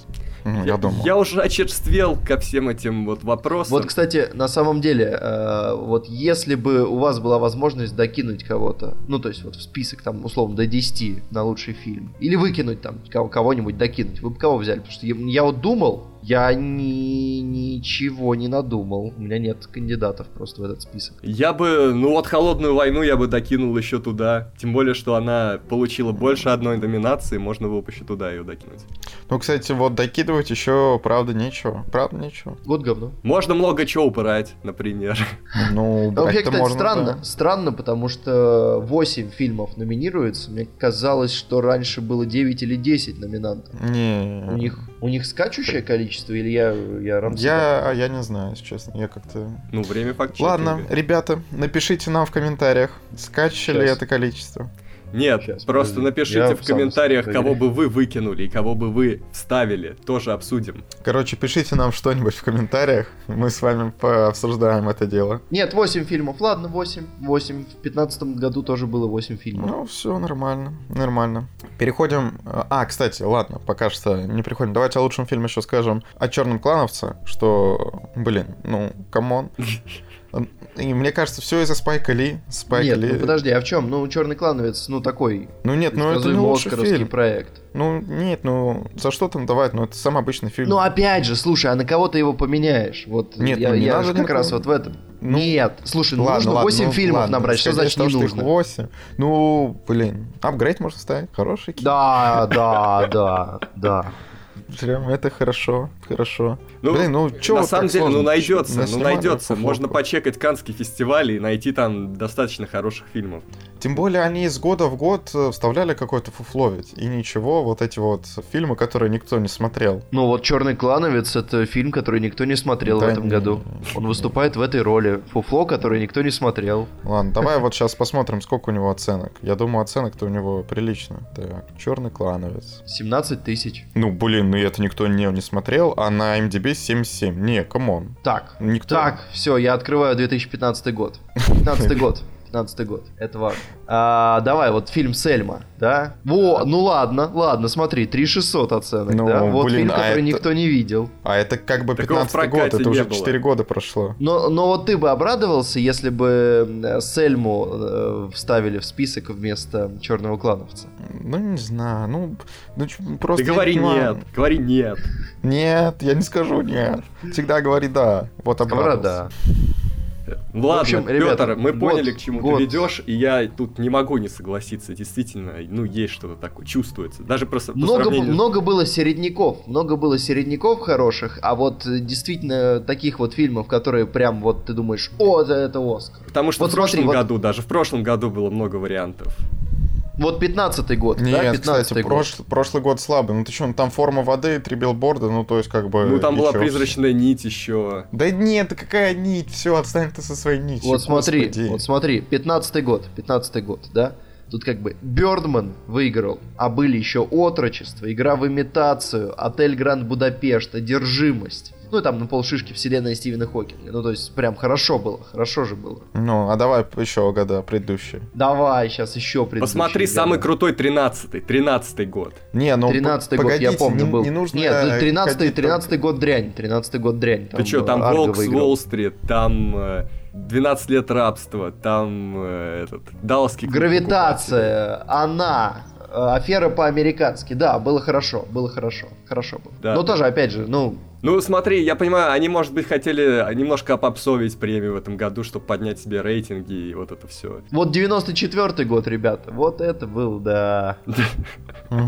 Ну, я, думал. Я уже очерствел ко всем этим вот вопросам. Вот, кстати, на самом деле, э, вот если бы у вас была возможность докинуть кого-то, ну, то есть вот в список там, условно, до 10 на лучший фильм, или выкинуть там кого-нибудь, докинуть, вы бы кого взяли? Потому что я, я вот думал, я ни, ничего не надумал. У меня нет кандидатов просто в этот список. Я бы, ну вот холодную войну я бы докинул еще туда. Тем более, что она получила больше одной номинации, можно было бы еще туда ее докинуть. Ну, кстати, вот докидывать еще, правда, нечего. Правда, нечего. Вот говно. Можно много чего убрать, например. Ну, Вообще, кстати, можно, странно. Да. Странно, потому что 8 фильмов номинируется. Мне казалось, что раньше было 9 или 10 номинантов. Не. У них, у них скачущее количество или я, я рам Я, а я не знаю, если честно, я как-то... Ну, время факт Ладно, ребята, напишите нам в комментариях, скачали это количество. Нет, Сейчас, просто подожди. напишите Я в комментариях, кого бы вы выкинули и кого бы вы вставили. Тоже обсудим. Короче, пишите нам что-нибудь в комментариях. Мы с вами пообсуждаем это дело. Нет, 8 фильмов. Ладно, 8. 8. В 15 году тоже было 8 фильмов. Ну, все нормально. Нормально. Переходим... А, кстати, ладно, пока что не приходим. Давайте о лучшем фильме еще скажем. О Черном клановце, что, блин, ну, come on. И мне кажется, все из-за Спайка Ли. Спайк нет, Ли... ну подожди, а в чем? Ну, Черный клановец, ну такой. Ну нет, ну это не лучший фильм. проект. Ну нет, ну за что там давать? Ну это самый обычный фильм. Ну опять же, слушай, а на кого ты его поменяешь? Вот нет, я, ну, не я надо как раз вот в этом. Ну, нет, слушай, ну ладно, нужно 8 ладно, ну, фильмов ладно, набрать, что значит не нужно? 8. Ну, блин, апгрейд можно ставить, хороший. Да, да, да, да. Прям это хорошо, хорошо. Ну, Блин, ну что На самом деле, ну найдется, ну найдется. Можно почекать Канский фестиваль и найти там достаточно хороших фильмов. Тем более они из года в год э, вставляли какой-то фуфло ведь. И ничего, вот эти вот фильмы, которые никто не смотрел. Ну вот Черный клановец это фильм, который никто не смотрел да в этом не... году. Он выступает в этой роли. Фуфло, который никто не смотрел. Ладно, давай вот сейчас посмотрим, сколько у него оценок. Я думаю, оценок-то у него прилично. Так, Черный клановец. 17 тысяч. Ну, блин, ну это никто не, не смотрел, а на IMDb 77. Не, come on. Так, никто... так, все, я открываю 2015 год. 15 год. 15 год. Это важно. А, давай, вот фильм Сельма, да? Во, ну ладно, ладно, смотри, 3600 оценок, ну, да? Вот фильм, а который это... никто не видел. А это как бы 15 год, это уже было. 4 года прошло. Но, но вот ты бы обрадовался, если бы Сельму э, вставили в список вместо Черного клановца? Ну, не знаю, ну, ну просто... Ты говори нет, говори нет. Нет, я не скажу нет. Всегда говори да. Вот обрадовался. да. Ладно, общем, Петр, мы год, поняли, к чему год. ты ведешь, и я тут не могу не согласиться. Действительно, ну, есть что-то такое, чувствуется. Даже просто много, сравнению... много было середняков, много было середняков хороших, а вот э, действительно таких вот фильмов, которые прям вот ты думаешь, о, это, это Оскар. Потому что вот в прошлом смотри, году, вот... даже в прошлом году было много вариантов. Вот 15-й год, Нет, да? 15 кстати, год. Прош... прошлый год слабый. Ну ты что, ну, там форма воды, три билборда, ну то есть как бы... Ну там была чё? призрачная нить еще. Да нет, какая нить? Все, отстань ты со своей нитью. Вот смотри, господи. вот смотри, 15-й год, 15-й год, да? Тут как бы Бёрдман выиграл, а были еще Отрочество, Игра в имитацию, Отель Гранд Будапешт, Одержимость. Ну, и там на полшишки вселенная Стивена Хокинга. Ну, то есть, прям хорошо было, хорошо же было. Ну, а давай еще года предыдущие. Давай, сейчас еще предыдущие. Посмотри, года. самый крутой 13-й, 13-й год. Не, ну, 13-й год, я помню, не, был. Не нужно Нет, 13-й, 13 год дрянь, 13-й год дрянь. Там Ты что, там Волк с Уолл-стрит, там... 12 э, лет рабства, там э, этот Далласский Гравитация, она, э, афера по-американски, да, было хорошо, было хорошо, хорошо было. Да, Но тоже, опять же, ну, ну, смотри, я понимаю, они, может быть, хотели немножко попсовить премию в этом году, чтобы поднять себе рейтинги и вот это все. Вот 94-й год, ребята, вот это был, да.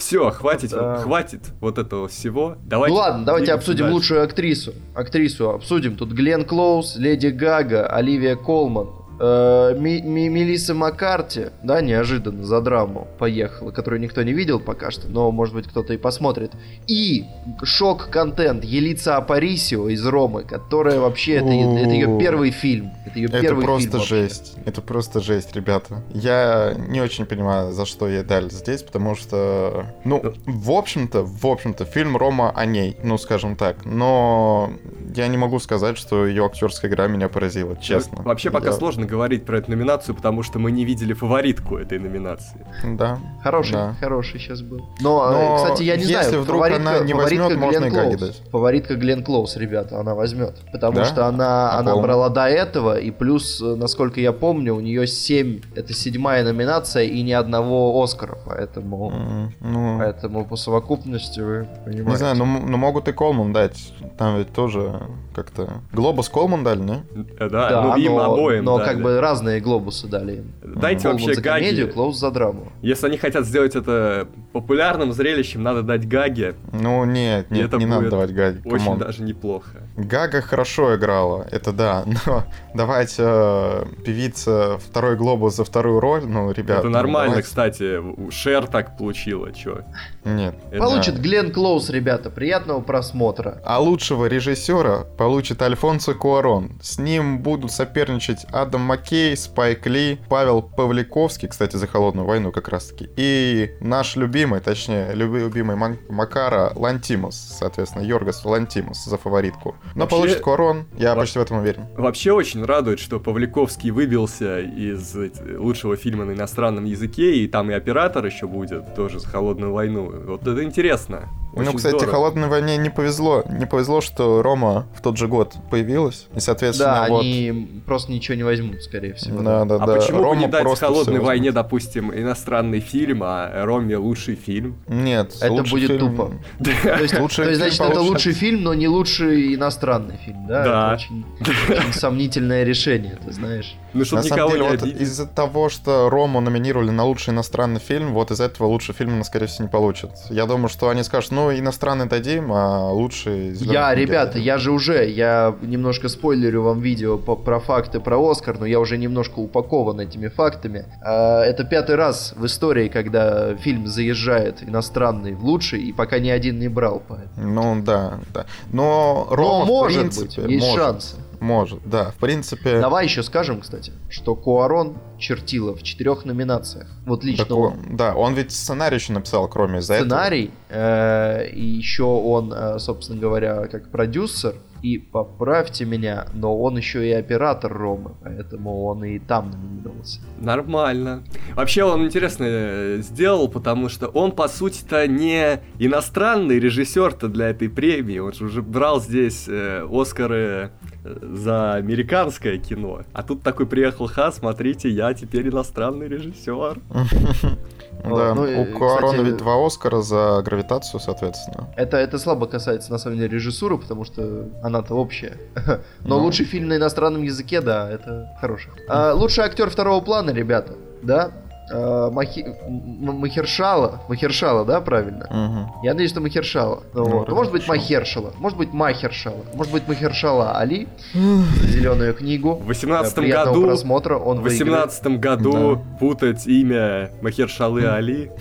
Все, хватит, да. хватит вот этого всего. Давайте. Ну ладно, давайте обсудим дальше. лучшую актрису. Актрису обсудим. Тут Глен Клоуз, Леди Гага, Оливия Колман, э, Ми Ми Мелисса Маккарти, да, неожиданно за драму поехала, которую никто не видел пока что, но, может быть, кто-то и посмотрит. И шок-контент Елица Апарисио из Ромы, которая вообще, это, это ее первый фильм. Это ее это первый просто фильм жесть. Это просто жесть, ребята. Я не очень понимаю, за что ей дали здесь, потому что, ну, в общем-то, в общем-то, фильм Рома о ней, ну, скажем так. Но я не могу сказать, что ее актерская игра меня поразила, честно. Вообще пока я... сложно говорить про эту номинацию, потому что мы не видели фаворитку этой номинации. Да. Хороший, да. хороший сейчас был. Но, Но кстати, я не если знаю, вдруг фаворитка, она не фаворитка возьмет, можно Глен и Гаги Клоуз. дать. Фаворитка Глен Клоуз, ребята, она возьмет. Потому Да? что она, А она брала до этого, и плюс, э, насколько я помню, у нее 7, это седьмая номинация и ни одного Оскара, поэтому... М, Ну, Поэтому по совокупности вы понимаете. не знаю, ну, м- ну могут и Колман дать. Там ведь тоже как-то... Глобус Колман дали, не? Э, Да, Да, ну им но, обоим но дали. как бы разные глобусы дали им. Дайте Колман вообще за комедию, Гаги. Клоуз за драму. Если они хотят сделать это популярным зрелищем, надо дать Гаги. Ну нет, нет, это не надо давать Гаги. Очень come on. даже неплохо. Гага хорошо играла, это да, но давайте э, певица второй глобус за вторую роль, ну, ребят. это ну, нормально, давайте. кстати. Шер так получила, чё. Нет. Это- Получит Глен Клоуз, ребята. Приятного просмотра. А лучшего режиссера получит Альфонсо Куарон. С ним будут соперничать Адам Маккей, Спайк Ли, Павел Павликовский, кстати, за «Холодную войну» как раз-таки, и наш любимый, точнее, любимый Макара Лантимус, соответственно, Йоргас Лантимус за фаворитку. Но Вообще- получит Куарон, я Во- почти в этом уверен. Вообще очень радует, что Павликовский выбился из э, лучшего фильма на иностранном языке, и там и оператор еще будет, тоже за холодную войну. Вот это интересно. Ну, Очень кстати, здорово. «Холодной войне» не повезло. Не повезло, что Рома в тот же год появилась, и, соответственно, Да, вот... они просто ничего не возьмут, скорее всего. Да, да, А да. почему бы Рома не дать «Холодной войне», допустим, иностранный фильм, а Роме лучший фильм? Нет, Это лучший будет фильм- тупо. То есть, Лучший то есть, фильм значит, это лучший фильм, но не лучший иностранный фильм, да? Да. Это очень, очень сомнительное решение, ты знаешь. Ну, чтобы На самом деле, не вот из-за того, что Рому номинировали на лучший иностранный фильм, вот из этого лучший фильм, она, скорее всего, не получит. Я думаю, что они скажут, ну, иностранный дадим, а лучший... «Зелёный Я, книги» ребята, отдадим». я же уже, я немножко спойлерю вам видео по- про факты про Оскар, но я уже немножко упакован этими фактами. А, Это пятый раз в истории, когда фильм заезжает иностранный в лучший, и пока ни один не брал. Поэтому. Ну, да, да. Но Рома, Но в может принципе, быть, есть может, шансы. Может, да. В принципе... Давай еще скажем, кстати, что Куарон чертила в четырех номинациях. Вот лично так он. да, он ведь сценарий еще написал, кроме этого. Сценарий, э, и еще он, э, собственно говоря, как продюсер, и поправьте меня, но он еще и оператор Ромы, поэтому он и там номинировался. Нормально. Вообще он интересно сделал, потому что он, по сути-то, не иностранный режиссер-то для этой премии. Он же уже брал здесь э, Оскары э, за американское кино. А тут такой приехал, ха, смотрите, я теперь иностранный режиссер. Да, Ну, у Куарона ведь два Оскара за гравитацию, соответственно. Это, это слабо касается, на самом деле, режиссуры, потому что она-то общая. Но Ну. лучший фильм на иностранном языке, да, это хороший. А, лучший актер второго плана, ребята, да? А, Махи... Махершала, Махершала, да, правильно? Мгм. Я надеюсь, что Махершала. Ну, Ну, вот. вроде Может быть. Махершала. Может быть, Махершала. Может быть, Махершала Али зеленую книгу. В 18 Приятного году... просмотра. Он В выиграет. 18 году путать имя Махершалы Али.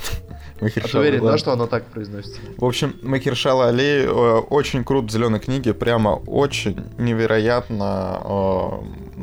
А ты Махершала, уверен, да. да, что оно так произносится? В общем, Махершала Али э, очень крут в зеленой книге, прямо очень невероятно. э,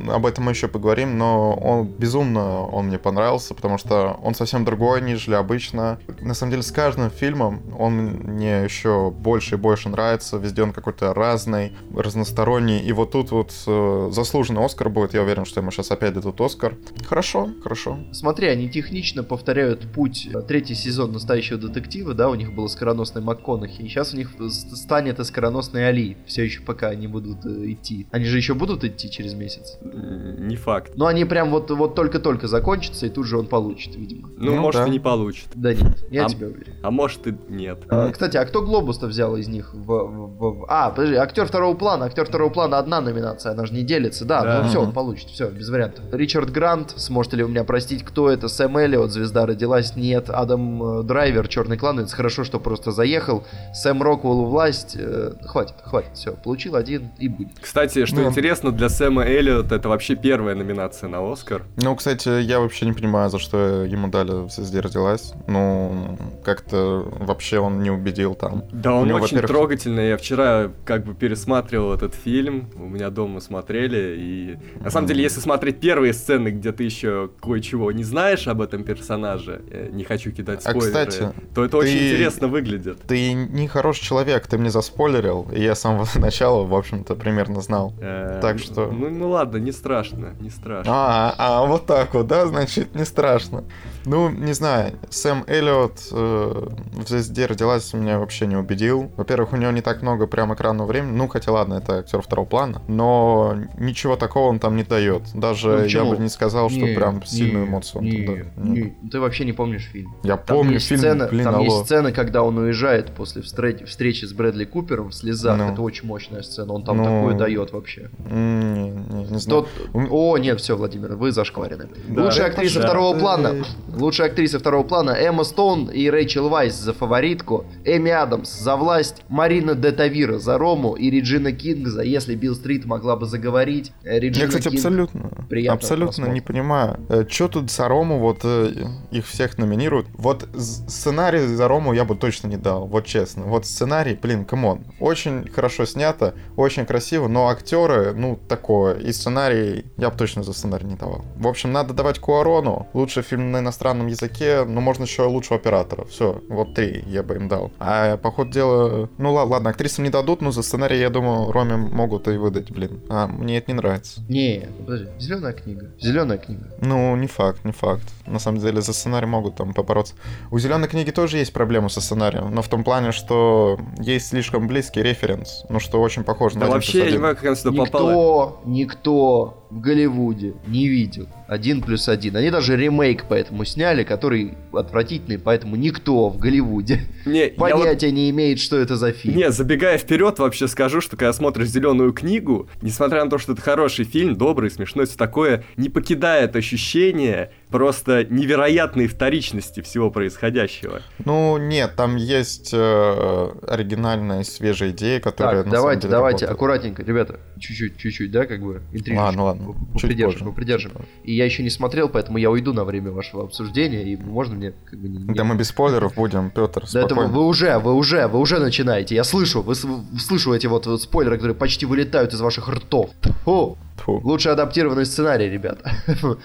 об этом мы еще поговорим, но он безумно он мне понравился, потому что он совсем другой, нежели обычно. На самом деле, с каждым фильмом он мне еще больше и больше нравится. Везде он какой-то разный, разносторонний. И вот тут вот э, заслуженный Оскар будет. Я уверен, что ему сейчас опять дадут Оскар. Хорошо, хорошо. Смотри, они технично повторяют путь. э, Третий сезон настоящего детектива, да, у них был скороносный МакКонахи, и сейчас у них станет и скороносный Али. Все еще пока они будут э, идти. Они же еще будут идти через месяц. Не факт. Но они прям вот, вот только-только закончатся, и тут же он получит, видимо. Ну, Ну, может, да. и не получит. Да нет, я А- тебя уверен. А может и нет. А, Кстати, а кто Глобус-то взял из них? В, в- в- А, подожди, актер второго плана. Актер второго плана одна номинация, она же не делится. Да, Да. ну все, он получит, все, без вариантов. Ричард Грант, сможете ли вы меня простить, кто это? Сэм Эллиот, звезда родилась, нет. Адам э, Драйвер, черный клан, это хорошо, что просто заехал. Сэм Роквелл, власть. э, хватит, хватит, все, получил один и будет. Кстати, что Ну. интересно, для Сэма Эллиота это вообще первая номинация на Оскар. Ну, кстати, я вообще не понимаю, за что ему дали «Звезде родилась». Ну, как-то вообще он не убедил там. Да, он него, очень трогательный. Я вчера как бы пересматривал этот фильм. У меня дома смотрели. И на самом деле, если смотреть первые сцены, где ты еще кое-чего не знаешь об этом персонаже, я не хочу кидать А, спойлеры, кстати, то это очень ты- интересно выглядит. Ты не хороший человек, ты мне заспойлерил, и я с самого начала, в общем-то, примерно знал. Э, Так что- Ну, ну ладно, не страшно, не страшно. А, а, вот так вот, да, значит, не страшно. Ну, не знаю, Сэм Эллиот э, в «Звезде родилась» меня вообще не убедил. Во-первых, у него не так много прям экранного времени. Ну, хотя ладно, это актер второго плана. Но ничего такого он там не дает. Даже Ну, я бы не сказал, что прям сильную эмоцию он там дает. не. Нет. Ты вообще не помнишь фильм. Я Там помню фильм, сцена, блин, там алло. есть сцена, когда он уезжает после встреч- встречи с Брэдли Купером в слезах. Ну. Это очень мощная сцена. Он там Ну. такое дает вообще. Не, не, не знаю. Тот... О, нет, все, Владимир, вы зашкварены. Да. Лучшая актриса да. второго плана. Лучшая актриса второго плана Эмма Стоун и Рэйчел Вайс за фаворитку, Эми Адамс за власть, Марина де Тавира за Рому и Реджина Кинг за Если Билл Стрит могла бы заговорить. Э, Реджина Я, кстати, Кинг- абсолютно, абсолютно не просмотра. понимаю, что тут за Рому вот э, их всех номинируют. Вот сценарий за Рому я бы точно не дал, вот честно. Вот сценарий, блин, come on, очень хорошо снято, очень красиво, но актеры, ну, такое. И сценарий я бы точно за сценарий не давал. В общем, надо давать Куарону, лучший фильм на иностранном языке, но можно еще лучшего оператора. Все, вот три я бы им дал. А по ходу дела, ну ладно, ладно, актрисам не дадут, но за сценарий, я думаю, Роме могут и выдать, блин. А мне это не нравится. Не, подожди, зеленая книга. Зеленая книга. Ну, не факт, не факт. На самом деле за сценарий могут там побороться. У зеленой книги тоже есть проблема со сценарием, но в том плане, что есть слишком близкий референс, ну что очень похоже Да на один вообще, я не понимаю, как она сюда попала. Никто, никто в Голливуде не видел один плюс один. Они даже ремейк поэтому сняли, который отвратительный, поэтому никто в Голливуде Не, я вот- понятия не имеет, что это за фильм. Не, забегая вперед, вообще скажу, что когда смотришь зеленую книгу, несмотря на то, что это хороший фильм, добрый, смешной, все такое, не покидает ощущение просто невероятной вторичности всего происходящего. Ну, нет, там есть э, оригинальная свежая идея, которая Так, давайте, деле давайте, работает. аккуратненько, ребята, чуть-чуть, чуть-чуть, да, как бы, интрижечку. Ладно, ладно, Попридержим, позже. И я еще не смотрел, поэтому я уйду на время вашего обсуждения, и можно мне, как бы, не... не- Да мы без спойлеров будем, Петр, Да это вы, вы уже, вы уже, вы уже начинаете. Я слышу, вы, с- слышу эти вот, вот спойлеры, которые почти вылетают из ваших ртов. Фу. Тьфу. Лучше адаптированный сценарий, ребята.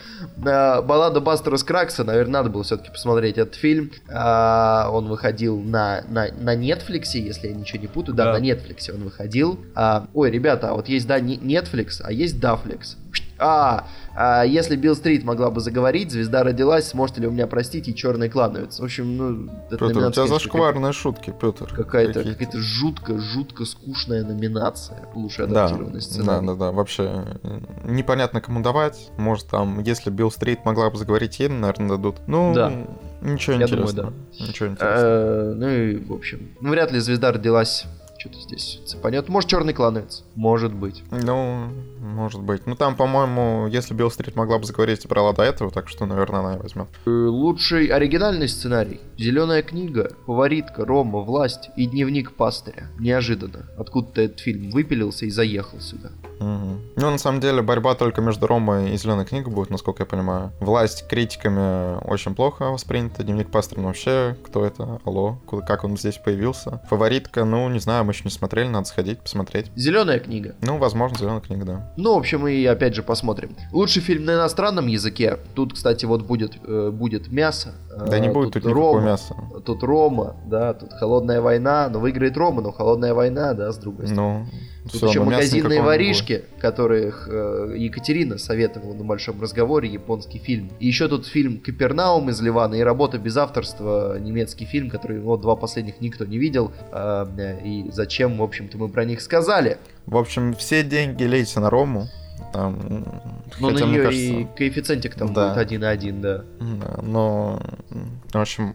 Э, Баллада Бастера Скракса, наверное, надо было все-таки посмотреть этот фильм. А, Он выходил на, на, на Netflix, если я ничего не путаю. Да, Да. на Netflix он выходил. А, Ой, ребята, а вот есть, да, Netflix, а есть Дафликс. А, а, если Билл Стрит могла бы заговорить, звезда родилась, сможете ли вы меня простить, и черный клановец. В общем, ну, это Петр, у тебя зашкварные шутки, Петр. Какая-то Какие-то. какая жутко, жутко скучная номинация. Лучше Да, адаптированный да, сценарий. да, да, вообще э, непонятно кому давать. Может там, если Билл Стрит могла бы заговорить, ей, наверное, дадут. Ну, Да. ничего Я думаю, интересного. Ничего интересного. Э, Ну и, в общем, ну, вряд ли звезда родилась. Что-то здесь цепанет. Может, черный клановец. Может быть. Ну, может быть. Ну там, по-моему, если Билл Стрит могла бы заговорить, брала до этого, так что, наверное, она и возьмет. Э, Лучший оригинальный сценарий. Зеленая книга, фаворитка, Рома, власть и дневник пастыря. Неожиданно. Откуда-то этот фильм выпилился и заехал сюда. Мгм. Ну, на самом деле, борьба только между Ромой и Зеленой книгой будет, насколько я понимаю. Власть критиками очень плохо воспринята. Дневник Пастрина вообще, кто это? Алло, как он здесь появился? Фаворитка, ну, не знаю, мы еще не смотрели, надо сходить, посмотреть. Зеленая книга. Ну, возможно, Зеленая книга, да. Ну, в общем, и опять же посмотрим. Лучший фильм на иностранном языке. Тут, кстати, вот будет, э, будет мясо. Да не Э, будет тут Рома. никакого мяса. Тут Рома, да, тут холодная война, но выиграет Рома, но холодная война, да, с другой стороны. Ну, Тут всё, еще магазинные воришки, которых э, Екатерина советовала на большом разговоре, японский фильм. И еще тут фильм Капернаум из Ливана и работа без авторства, немецкий фильм, который вот два последних никто не видел. Э, и зачем, в общем-то, мы про них сказали. В общем, все деньги лейте на Рому. Там, Но хотя, на нее кажется, и коэффициентик там да. будет 1,1, да. Да, но, в общем,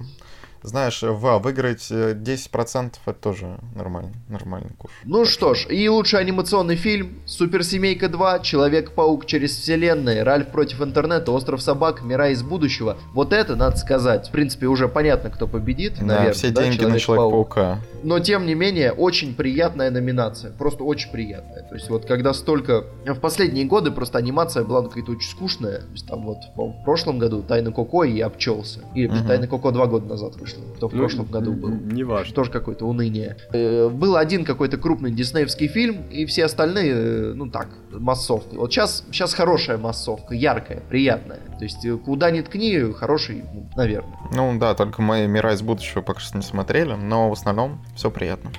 знаешь, в, выиграть э, 10% это тоже нормально, нормальный курс. Ну что ж, и лучший анимационный фильм Суперсемейка 2, Человек-паук через вселенные, Ральф против интернета, Остров собак, Мира из будущего. Вот это, надо сказать, в принципе, уже понятно, кто победит, Да, наверное, все да, деньги на. Человека-паука. Но, тем не менее, очень приятная номинация. Просто очень приятная. То есть, вот когда столько... В последние годы просто анимация была какая-то очень скучная. То есть, там вот в прошлом году Тайна Коко и обчелся. Или Мгм. Тайна Коко два года назад вышла. Кто в Ну, прошлом году был. Не важно. Тоже какое-то уныние. Э, Был один какой-то крупный диснеевский фильм, и все остальные, э, ну так, массовки. Вот сейчас, сейчас хорошая массовка, яркая, приятная. То есть э, куда ни ткни, хороший, ну, наверное. Ну да, только мы «Мирай из будущего» пока что не смотрели, но в основном все приятно.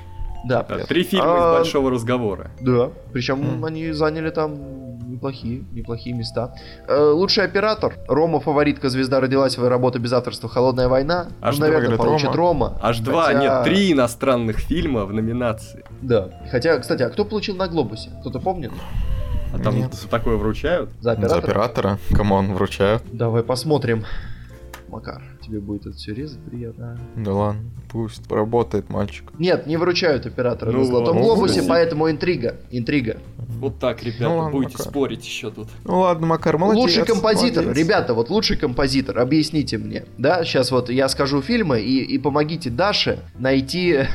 Да. Да, Три фильма А, из большого разговора. Да. Причем М. они заняли там неплохие, неплохие места. Э, лучший оператор. Рома фаворитка, звезда родилась, своя работа без авторства, холодная война. Аж ну, два, наверное, говорит, получит Рома. Рома. Аж два, Хотя- нет, три иностранных фильма в номинации. Да. Хотя, кстати, а кто получил на глобусе? Кто-то помнит? А там Нет. за такое вручают? За За оператора? оператора. Come on, вручают. Давай посмотрим. Макар, тебе будет это все резать приятно. Да ладно, пусть работает мальчик. Нет, не вручают оператора Ну на Золотом Глобусе, поэтому интрига. Интрига. Вот так, ребята, Ну ладно, будете Макар. спорить еще тут. Ну ладно, Макар, молодец. лучший композитор, молодец. ребята, вот лучший композитор, объясните мне, да, сейчас вот я скажу фильмы и, и помогите Даше найти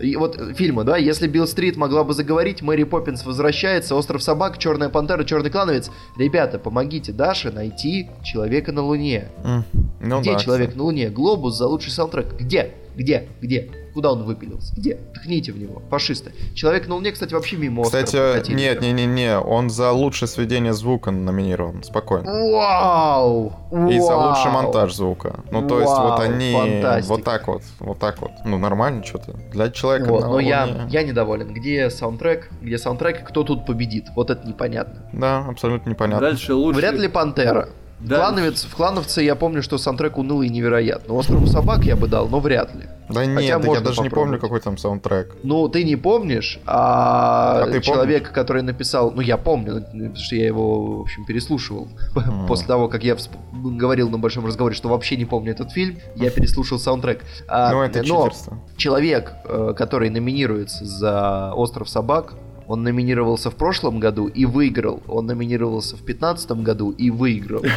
и вот э, фильмы, да, если Билл Стрит могла бы заговорить, Мэри Поппинс возвращается, Остров собак, Черная пантера, Черный клановец, ребята, помогите Даше найти Человека на Луне. М, Ну Где да, Человек кстати. на Луне? Глобус за лучший саундтрек. Где? Где? Где? Куда он выпилился? Где? Ткните в него, фашисты. Человек на Луне, кстати, вообще мимо Оскара Кстати, прокатили. нет, не, не, не, он за лучшее сведение звука номинирован, спокойно. Вау! И за Вау! лучший монтаж звука. Ну, то есть, вот Вау, они фантастика. вот так вот, вот так вот. Ну, нормально что-то. Для человека Вот, на но я, Луне. я недоволен. Где саундтрек? Где саундтрек? Кто тут победит? Вот это непонятно. Да, абсолютно непонятно. Дальше лучше. Вряд ли Пантера. В Дальше. Клановец, в Клановце я помню, что саундтрек унылый и невероятно. Остров собак я бы дал, но вряд ли. Да нет, Хотя да я даже не помню, какой там саундтрек. Ну, ты не помнишь, а, А ты человек, который написал, ну я помню, потому что я его, в общем, переслушивал М. после того, как я всп- говорил на большом разговоре, что вообще не помню этот фильм, я переслушал саундтрек. А, Ну, это но читерство. человек, э, который номинируется за «Остров собак», он номинировался в прошлом году и выиграл. Он номинировался в 2015 году и выиграл.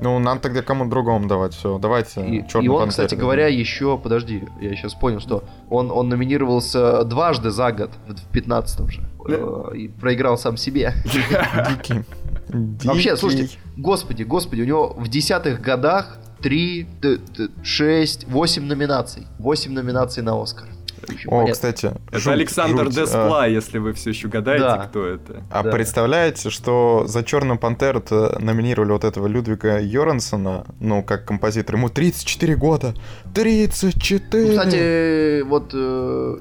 Ну, надо тогда кому другому давать все. Давайте И, «Чёрную и он, пантеру». кстати говоря, еще, подожди, я сейчас понял, что он, он номинировался дважды за год, в 15 же, э, и проиграл сам себе. Дикий. Вообще, Дикий. слушайте, господи, господи, у него в десятых годах 3, 6, 8 номинаций. 8 номинаций на Оскар. Еще О, понятно. кстати, Это жуть, Александр жуть. Деспла, если вы все еще гадаете, Да. кто это. А Да. представляете, что за Черную пантеру номинировали вот этого Людвига Йорансона, ну, как композитор, ему 34 года. 34! Ну, кстати, вот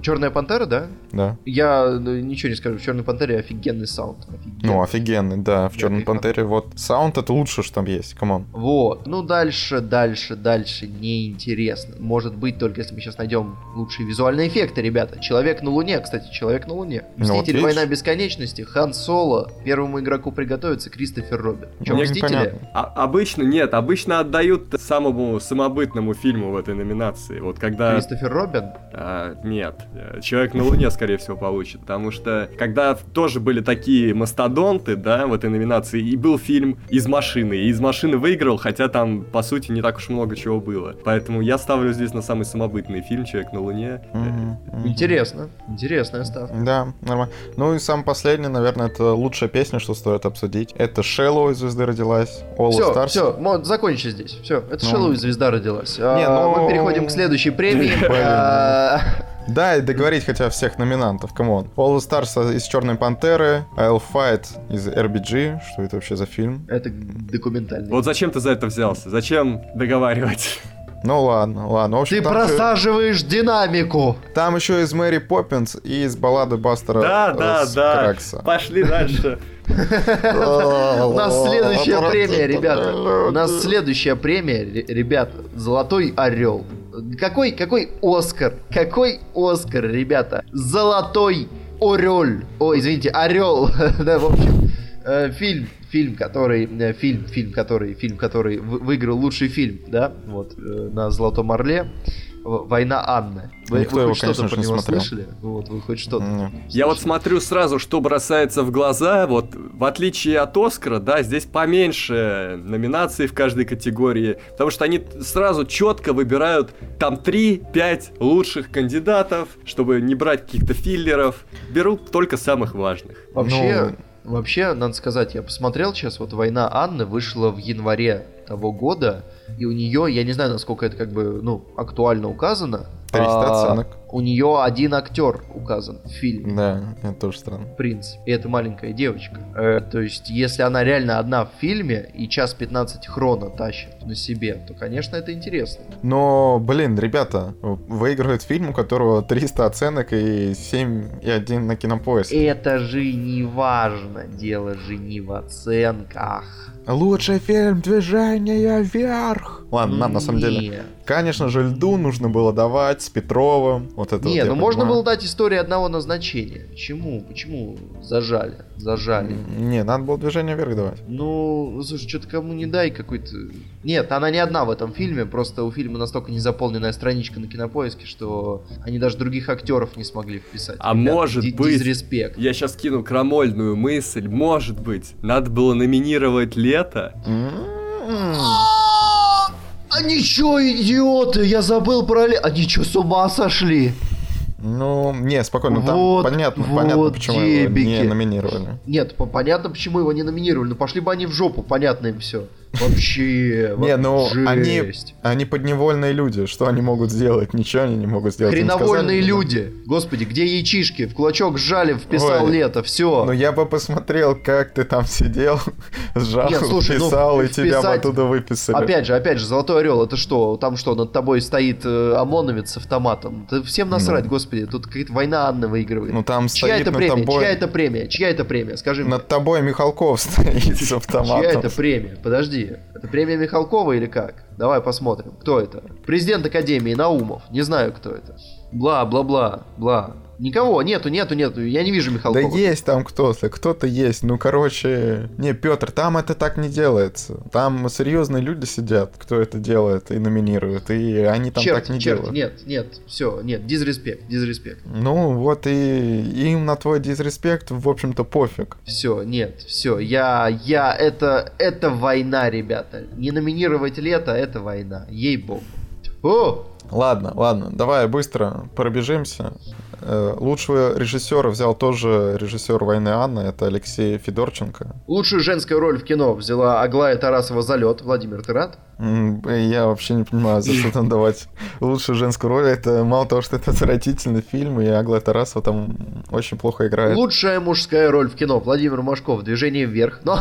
Черная пантера, да? Да. Я э, ничего не скажу, в Черной пантере офигенный саунд. офигенный. Ну, офигенный, да. В Черной пантере вот саунд это лучше, что там есть. Come on. Вот. Ну, дальше, дальше, дальше неинтересно. Может быть, только если мы сейчас найдем лучшие визуальные эффекты, ребята. Человек на Луне, кстати, Человек на Луне. Ну, вот? Война Бесконечности, Хан Соло, первому игроку приготовиться, Кристофер Робин. Че, Мне Мстители? А- обычно нет, обычно отдают самому самобытному фильму в этой номинации. Вот когда... Кристофер Робин? А, нет, Человек на Луне, скорее всего, получит. Потому что, когда тоже были такие мастодонты, да, в этой номинации, и был фильм «Из машины», и «Из машины» выиграл, хотя там, по сути, не так уж много чего было. Поэтому я ставлю здесь на самый самобытный фильм «Человек на Луне». Э, Мгм. Интересно. Интересная ставка. Да, нормально. Ну и самый последний, наверное, это лучшая песня, что стоит обсудить. Это Shallow из звезды родилась. All Все, Stars. все, закончи здесь. Все, это Ну. Shallow и звезда родилась. А, Не, ну- Мы переходим к следующей премии. А, Да, и договорить хотя всех номинантов, come on. All Stars из Черной Пантеры, I'll Fight из RBG, что это вообще за фильм? Это документальный. Вот зачем ты за это взялся? Зачем договаривать? Ну ладно, ладно. В общем, Ты просаживаешь динамику. там еще из Мэри Поппинс и из баллады Бастера Да, э, да, да. Пошли дальше. У нас следующая премия, ребята. У нас следующая премия, ре- ребята. Золотой орел. Какой, какой Оскар? Какой Оскар, ребята? Золотой орел. Ой, извините, орел. Да, в общем, э, фильм, фильм, который, э, фильм, фильм, который, фильм, который вы- выиграл лучший фильм, да, вот, э, на Золотом Орле. Война Анны. Вы, Никто вы его, хоть что-то про не него смотрел. слышали? Вот, вы хоть что-то. Не. Я вот смотрю сразу, что бросается в глаза. Вот в отличие от Оскара, да, здесь поменьше номинаций в каждой категории, потому что они сразу четко выбирают там 3-5 лучших кандидатов, чтобы не брать каких-то филлеров. Берут только самых важных. Вообще, вообще, надо сказать, я посмотрел сейчас, вот «Война Анны» вышла в январе того года, и у нее, я не знаю, насколько это как бы, ну, актуально указано, 300 А, оценок. У нее один актер указан в фильме. Да, это тоже странно. Принц. И это маленькая девочка. Э, то есть, если она реально одна в фильме и час 15 хрона тащит на себе, то, конечно, это интересно. Но, блин, ребята, выигрывает фильм, у которого 300 оценок и 7 и 1 на кинопоиске. Это же не важно. Дело же не в оценках. Лучший фильм «Движение вверх». Ладно, нам на самом деле, конечно же, льду нужно было давать с Петровым. Вот это Не, вот ну можно понимаю. было дать историю одного назначения. Почему? Почему зажали? Зажали. Не, надо было движение вверх давать. Ну, слушай, что-то кому не дай какой-то... Нет, она не одна в этом фильме, просто у фильма настолько незаполненная страничка на кинопоиске, что они даже других актеров не смогли вписать. А может ди- быть- Дизреспект. Я сейчас кину крамольную мысль. Может быть, надо было номинировать лето? Они чё, идиоты? Я забыл про... ле- Они чё, с ума сошли? Ну, не, спокойно, там Вот, понятно, вот понятно, почему его не дебики. номинировали. Нет, по- понятно, почему его не номинировали. Ну пошли бы они в жопу, понятно им все. Вообще, Не, ну, они, они подневольные люди, что они могут сделать? Ничего они не могут сделать. Хреновольные сказали, люди. Господи, где яичишки? В кулачок сжали, вписал лето, все. Ну, я бы посмотрел, как ты там сидел, сжал, Нет, слушай, ну, и тебя бы оттуда выписали. Опять же, опять же, Золотой Орел, это что? Там что, над тобой стоит э, ОМОНовец с автоматом? Да всем насрать, господи, тут какая-то война Анны выигрывает. Ну, там Чья стоит это премия? тобой... Чья это премия? Чья это премия? Скажи мне. Над тобой Михалков стоит с Чья автоматом. это премия? Подожди. Это премия Михалкова или как? Давай посмотрим. Кто это? Президент Академии Наумов. Не знаю, кто это. Бла, бла, бла, бла. Никого, нету, нету, нету. Я не вижу Да Михалкова. есть там кто-то, кто-то есть. Ну, короче, не, Петр, там это так не делается. Там серьезные люди сидят, кто это делает и номинирует, и они там черт, так не черт, делают. нет, нет, все, нет, дизреспект, дизреспект. Ну, вот и им на твой дизреспект, в общем-то, пофиг. Все, нет, все, я, я, это, это война, ребята. Не номинировать лето, это война, ей-богу. О, Ладно, ладно, давай быстро пробежимся. Э, Лучшего режиссера взял тоже режиссер «Войны Анны», это Алексей Федорченко. лучшую женскую роль в кино взяла Аглая Тарасова «Залет». Владимир, ты рад? М, Я вообще не понимаю, за что там давать лучшую женскую роль. Это мало того, что это отвратительный фильм, и Аглая Тарасова там очень плохо играет. Лучшая мужская роль в кино. Владимир Машков. Движение вверх. Но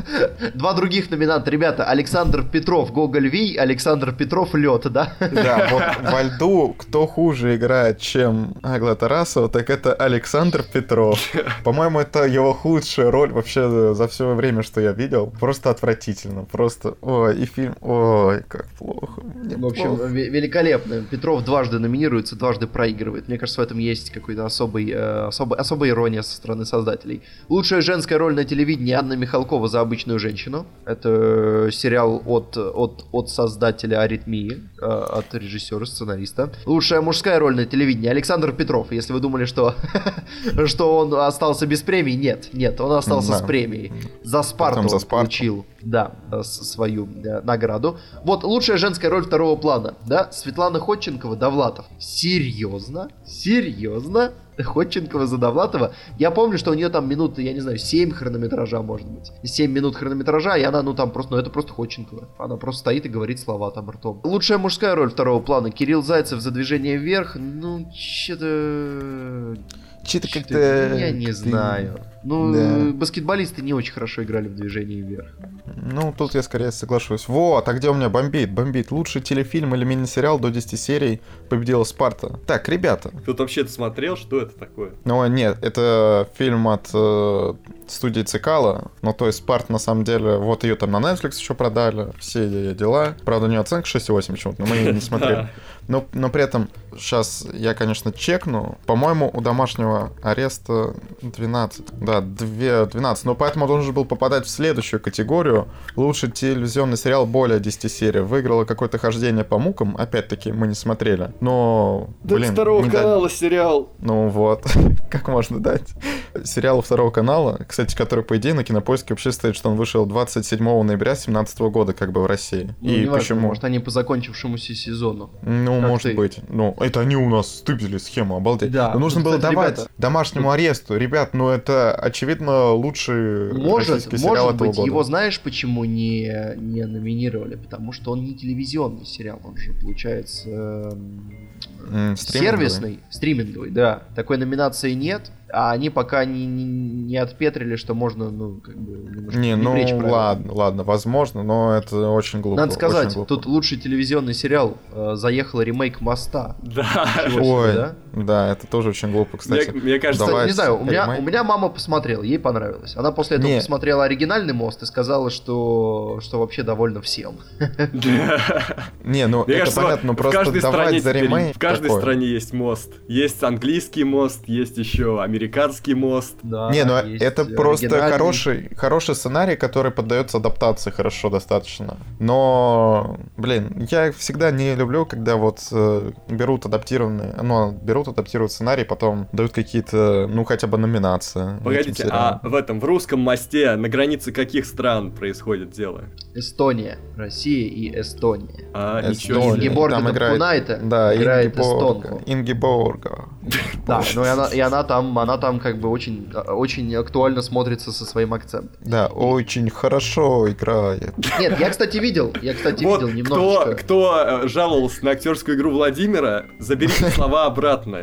два других номинанта. Ребята, Александр Петров. Гоголь Вий. Александр Петров. Лед, да? Да, вот во льду кто хуже играет, чем Аглая Тарасова, так это Александр Петров. По-моему, это его худшая роль вообще за все время, что я видел. Просто отвратительно. Просто, ой, и фильм, ой, как плохо. Мне В общем, плохо. ве- великолепно. Петров дважды номинируется, дважды проигрывает. Мне кажется, в этом есть какой-то особый, э, особый, особая ирония со стороны создателей. Лучшая женская роль на телевидении Анна Михалкова за обычную женщину. Это сериал от, от, от создателя «Аритмии», э, от режиссера, сценариста. Лучшая мужская роль на телевидении Александр Петров. Если вы думали, что, что он остался без премии, нет, нет, он остался с премией. За Спарту за Спарту. получил, да, э, свою э, награду. Вот лучшая женская роль второго плана, да, Светлана Ходченкова, Довлатов. Серьезно? Серьезно? Ходченкова за Довлатова. Я помню, что у нее там минуты, я не знаю, 7 хронометража, может быть. 7 минут хронометража, и она, ну там просто, ну это просто Ходченкова. Она просто стоит и говорит слова там ртом. Лучшая мужская роль второго плана. Кирилл Зайцев за движение вверх. Ну. Чё-то Чё-то как-то... Я не как-то- знаю. Ну, Да. баскетболисты не очень хорошо играли в движении вверх. Ну, тут я скорее соглашусь. Вот, а где у меня бомбит? Бомбит. Лучший телефильм или мини-сериал до 10 серий победила Спарта. Так, ребята. Кто-то вообще-то смотрел, что это такое? Ну, нет, это фильм от э, студии Цикала. Ну, то есть Спарт, на самом деле, вот ее там на Netflix еще продали, все ее дела. Правда, у нее оценка 6,8 почему-то, но мы ее не смотрели. Но, но при этом, сейчас я, конечно, чекну. По-моему, у домашнего ареста 12. Да, 2, 12. Но поэтому должен был попадать в следующую категорию. Лучший телевизионный сериал более 10 серий. Выиграло какое-то хождение по мукам. Опять-таки, мы не смотрели. Но, Да блин, второго канала сериал. ну вот, как можно дать? Сериал второго канала, кстати, который, по идее, на кинопоиске вообще стоит, что он вышел 27 ноября 2017 года, как бы в России. Ну, И почему? Может, они по закончившемуся сезону. Ну, как может ты. быть. Ну, это они у нас стыбили схему, обалдеть. Да. Но нужно Ну, было кстати, давать ребята, домашнему аресту. Ребят, ну это, очевидно, лучший Может, российский сериал может этого быть, года. его знаешь, почему не, не номинировали? Потому что он не телевизионный сериал, он же, получается, стриминговый. сервисный, стриминговый, да. Такой номинации нет, а они пока не, не, не отпетрили, что можно, ну, как бы, немножко Не, ну правилам. ладно, ладно, возможно, но это очень глупо. Надо сказать, глупо. тут лучший телевизионный сериал э, заехал ремейк «Моста». Да. Ой, да? Да? это тоже очень глупо, кстати. Мне, мне кажется, Давай не знаю, у меня, у меня мама посмотрела, ей понравилось. Она после этого Не. посмотрела оригинальный мост и сказала, что, что вообще довольна всем. Не, ну это понятно, но в просто каждой давать стране за ремейк в каждой стране есть мост. Есть английский мост, есть еще американский мост. Не, ну это просто оригинальный. хороший, хороший сценарий, который поддается адаптации хорошо достаточно. Но, блин, я всегда не люблю, когда вот э, берут адаптированные, ну, берут адаптируют сценарий, потом дают какие-то, ну, хотя бы номинации. Погодите, а в этом, в русском мосте на границе каких стран происходит дело? Эстония, Россия и Эстония. А, Эстония. Ингеборга Там играет- Дапкунайте Да, играет Ингеборга. эстонку. Ингеборга. Да, ну и она, и она там, она там как бы очень, очень актуально смотрится со своим акцентом. Да, очень хорошо играет. Нет, я, кстати, видел, я, кстати, Вот видел кто, немножечко. кто э, жаловался на актерскую игру Владимира, заберите слова обратно.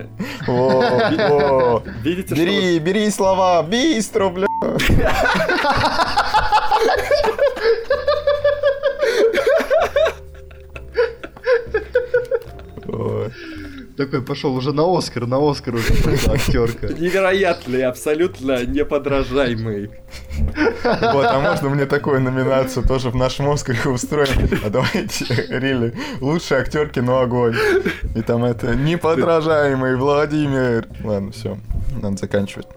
Во. Видите, Бери, бери слова, быстро, бля. Ой. Такой пошел уже на Оскар, на Оскар уже пошла актерка. невероятный, абсолютно неподражаемый. Вот, а можно мне такую номинацию тоже в нашем Оскаре устроим? А давайте, Рили, лучший актер кино огонь. И там это неподражаемый Владимир. Ладно, все, надо заканчивать.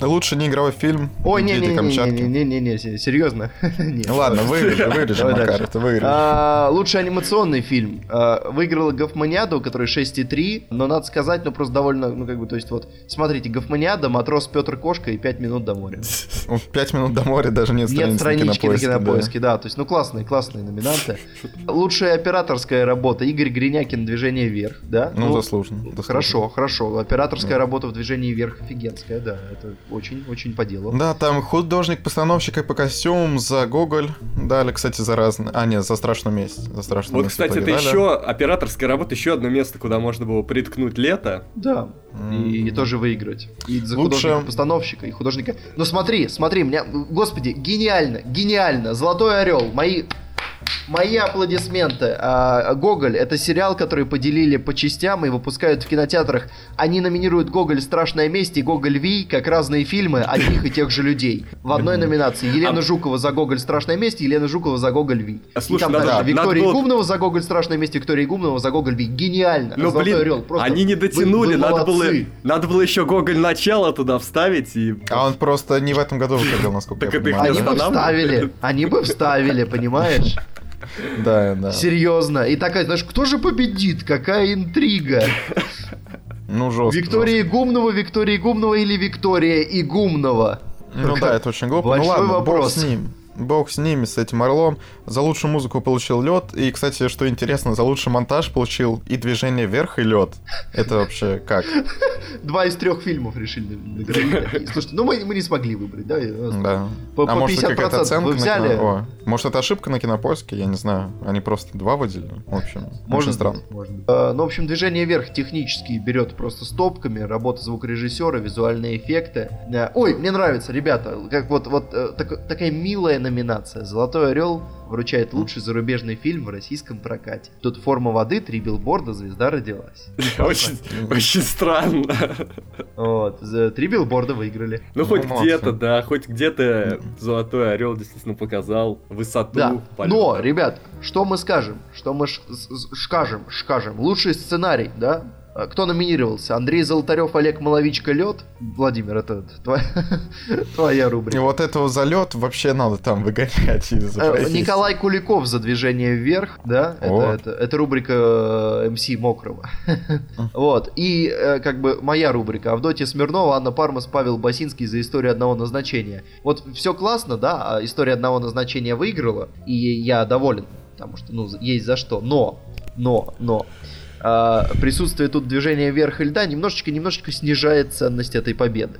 Лучше не игровой фильм. Ой, не, «Дети не, не, Камчатки». не, не, не, серьезно. Нет. Ну Ладно, вырежем, вырежем, Макар, это вырежем. А, Лучший анимационный фильм. А, Выиграла Гофманиаду, который 6,3, но надо сказать, ну просто довольно, ну как бы, то есть вот, смотрите, Гофманиада, Матрос Петр Кошка и 5 минут до моря. Ну, Пять минут до моря даже нет Нет страницы странички на кинопоиске, да. То есть, ну классные, классные номинанты. Лучшая операторская работа. Игорь Гринякин «Движение вверх», да? Ну, заслуженно. заслуженно. Хорошо, хорошо. Операторская работа в «Движении вверх» офигенская, да. Это очень-очень по делу. Да, там художник-постановщик и по костюмам за Гоголь дали, кстати, за разные... А, нет, за страшную месть. За страшную Вот, месть кстати, это дали. еще операторская работа, еще одно место, куда можно было приткнуть лето. Да. И, и тоже выиграть. И за Лучше- художника-постановщика, и художника... Ну смотри, смотри, меня... Господи, гениально, гениально. «Золотой орел», мои... Мои аплодисменты. А, Гоголь это сериал, который поделили по частям и выпускают в кинотеатрах. Они номинируют Гоголь Страшная месть и Гоголь Ви как разные фильмы одних и тех же людей. В одной номинации Елена А- Жукова за Гоголь Страшная месть, Елена Жукова за Гоголь Ви. А, и слушай, там надо- дальше надо Виктория было- Игумнова за Гоголь Страшная месть, Виктория Игумнова за Гоголь Ви. Гениально. Но, Золотой блин, орел. Просто они не вы- дотянули, вы надо было, надо было еще Гоголь начало туда вставить и... А он просто не в этом году выходил, насколько Так я понимаю. Они бы вставили, они бы вставили, понимаешь? Да, да. Серьезно. И такая, знаешь, кто же победит? Какая интрига? Ну, жестко. Виктория Игумнова, Виктория Игумнова или Виктория Игумнова? жестко. Ну да, это очень глупо. Ну Большой ладно, вопрос. бог с ним. Бог с ними, с этим орлом. За лучшую музыку получил лед. И, кстати, что интересно, за лучший монтаж получил и движение вверх, и лед. Это вообще как? Два из трех фильмов решили наградить. Слушайте, ну мы, мы не смогли выбрать, да? Да. По- а по может, это 50% какая-то оценка на взяли? кино- О, может, это ошибка на кинопоиске? Я не знаю. Они просто два выделили. В общем, очень Может странно. быть. Э, Ну, в общем, движение вверх технически берет просто стопками, работа звукорежиссера, визуальные эффекты. Э, Ой, мне нравится, ребята, как вот, вот э, так- такая милая номинация. Золотой орел вручает лучший зарубежный фильм в российском прокате. Тут форма воды, три билборда, звезда родилась. Очень, очень странно. Вот, три билборда выиграли. Ну, хоть где-то, да, хоть где-то Золотой Орел действительно показал высоту. Да, но, ребят, что мы скажем? Что мы скажем? Скажем. Лучший сценарий, да? А Кто номинировался? Андрей Золотарев, Олег Маловичка, Лед? Владимир, это твоя, твоя И рубрика. вот этого залет вообще надо там выгонять из Э. Николай Куликов за движение вверх, да? Это, это, это рубрика э, МС Мокрого. Вот. И э, как бы моя рубрика. Авдотья Смирнова, Анна Пармас, Павел Басинский за историю одного назначения. Вот все классно, да, а история одного назначения выиграла, и я доволен, потому что, ну, есть за что. Но, но, но. А, присутствие тут движения вверх и льда немножечко-немножечко снижает ценность этой победы.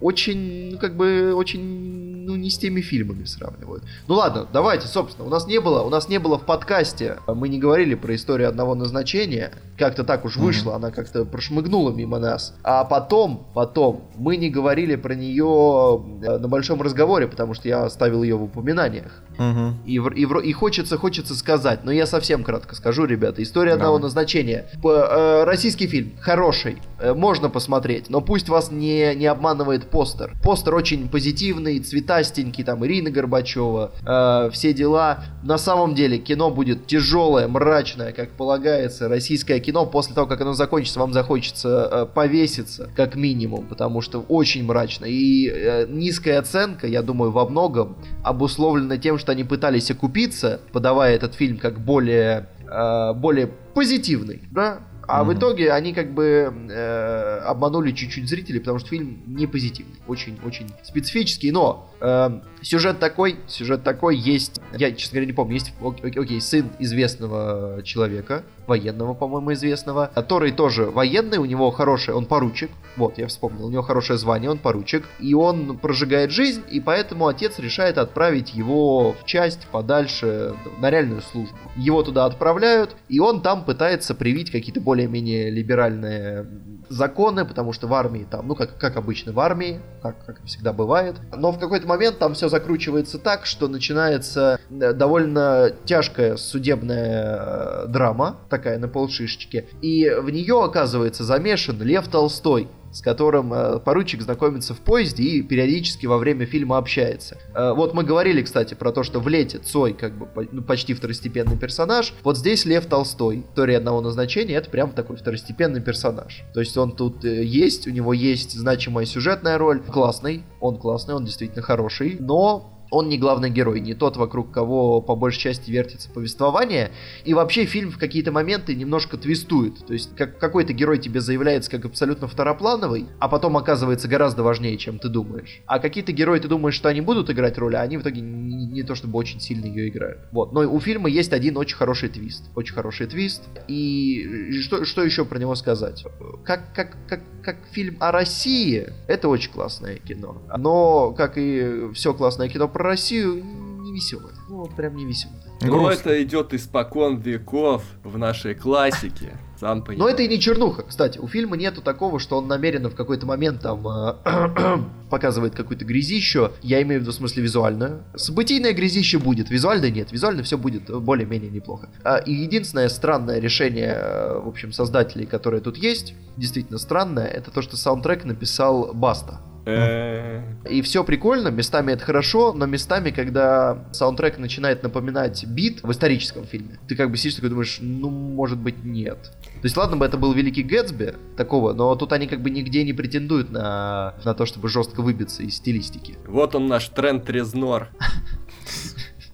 Очень, ну, как бы, очень, ну, не с теми фильмами сравнивают. Ну ладно, давайте, собственно, у нас не было, у нас не было в подкасте, мы не говорили про историю одного назначения, как-то так уж вышло, mm-hmm. она как-то прошмыгнула мимо нас. А потом, потом, мы не говорили про нее э, на большом разговоре, потому что я оставил ее в упоминаниях. Mm-hmm. И, и, и хочется, хочется сказать, но я совсем кратко скажу, ребята, история одного назначения значения. Э, российский фильм хороший, э, можно посмотреть, но пусть вас не, не обманывает постер. Постер очень позитивный, цветастенький, там Ирина Горбачева, э, все дела. На самом деле кино будет тяжелое, мрачное, как полагается. Российское кино после того, как оно закончится, вам захочется э, повеситься, как минимум, потому что очень мрачно. И э, низкая оценка, я думаю, во многом обусловлена тем, что они пытались окупиться, подавая этот фильм как более Э, более позитивный, да, а mm-hmm. в итоге они как бы э, обманули чуть-чуть зрителей, потому что фильм не позитивный, очень-очень специфический, но э, сюжет такой, сюжет такой есть, я, честно говоря, не помню, есть, окей, сын известного человека, военного, по-моему, известного, который тоже военный, у него хороший, он поручик, вот, я вспомнил, у него хорошее звание, он поручик, и он прожигает жизнь, и поэтому отец решает отправить его в часть подальше на реальную службу. Его туда отправляют, и он там пытается привить какие-то более более-менее либеральные законы, потому что в армии там, ну, как, как обычно в армии, как, как всегда бывает. Но в какой-то момент там все закручивается так, что начинается э, довольно тяжкая судебная э, драма, такая на полшишечки, и в нее, оказывается, замешан Лев Толстой, с которым э, поручик знакомится в поезде и периодически во время фильма общается. Э, вот мы говорили, кстати, про то, что в Лете Цой как бы по, ну, почти второстепенный персонаж. Вот здесь Лев Толстой, история одного назначения, это прям такой второстепенный персонаж. То есть он тут э, есть, у него есть значимая сюжетная роль, классный, он классный, он действительно хороший, но он не главный герой, не тот, вокруг кого по большей части вертится повествование. И вообще фильм в какие-то моменты немножко твистует. То есть как какой-то герой тебе заявляется как абсолютно второплановый, а потом оказывается гораздо важнее, чем ты думаешь. А какие-то герои ты думаешь, что они будут играть роль, а они в итоге не, не то чтобы очень сильно ее играют. Вот. Но у фильма есть один очень хороший твист. Очень хороший твист. И что, что еще про него сказать? Как, как, как, как фильм о России, это очень классное кино. Но, как и все классное кино про Россию не веселое. Ну, вот прям не веселое. Ну, это идет испокон веков в нашей классике. Сам понимаешь. Но это и не чернуха, кстати. У фильма нету такого, что он намеренно в какой-то момент там э, показывает какую-то грязищу. Я имею в виду в смысле визуальную. Событийное грязище будет, визуально нет. Визуально все будет более-менее неплохо. А, и единственное странное решение, э, в общем, создателей, которое тут есть, действительно странное, это то, что саундтрек написал Баста. Э. И все прикольно, местами это хорошо, но местами, когда саундтрек начинает напоминать бит в историческом фильме, ты как бы сидишь такой думаешь, ну, может быть, нет. То есть, ладно бы это был Великий Гэтсби такого, но тут они как бы нигде не претендуют на, на то, чтобы жестко выбиться из стилистики. Вот он наш тренд Резнор.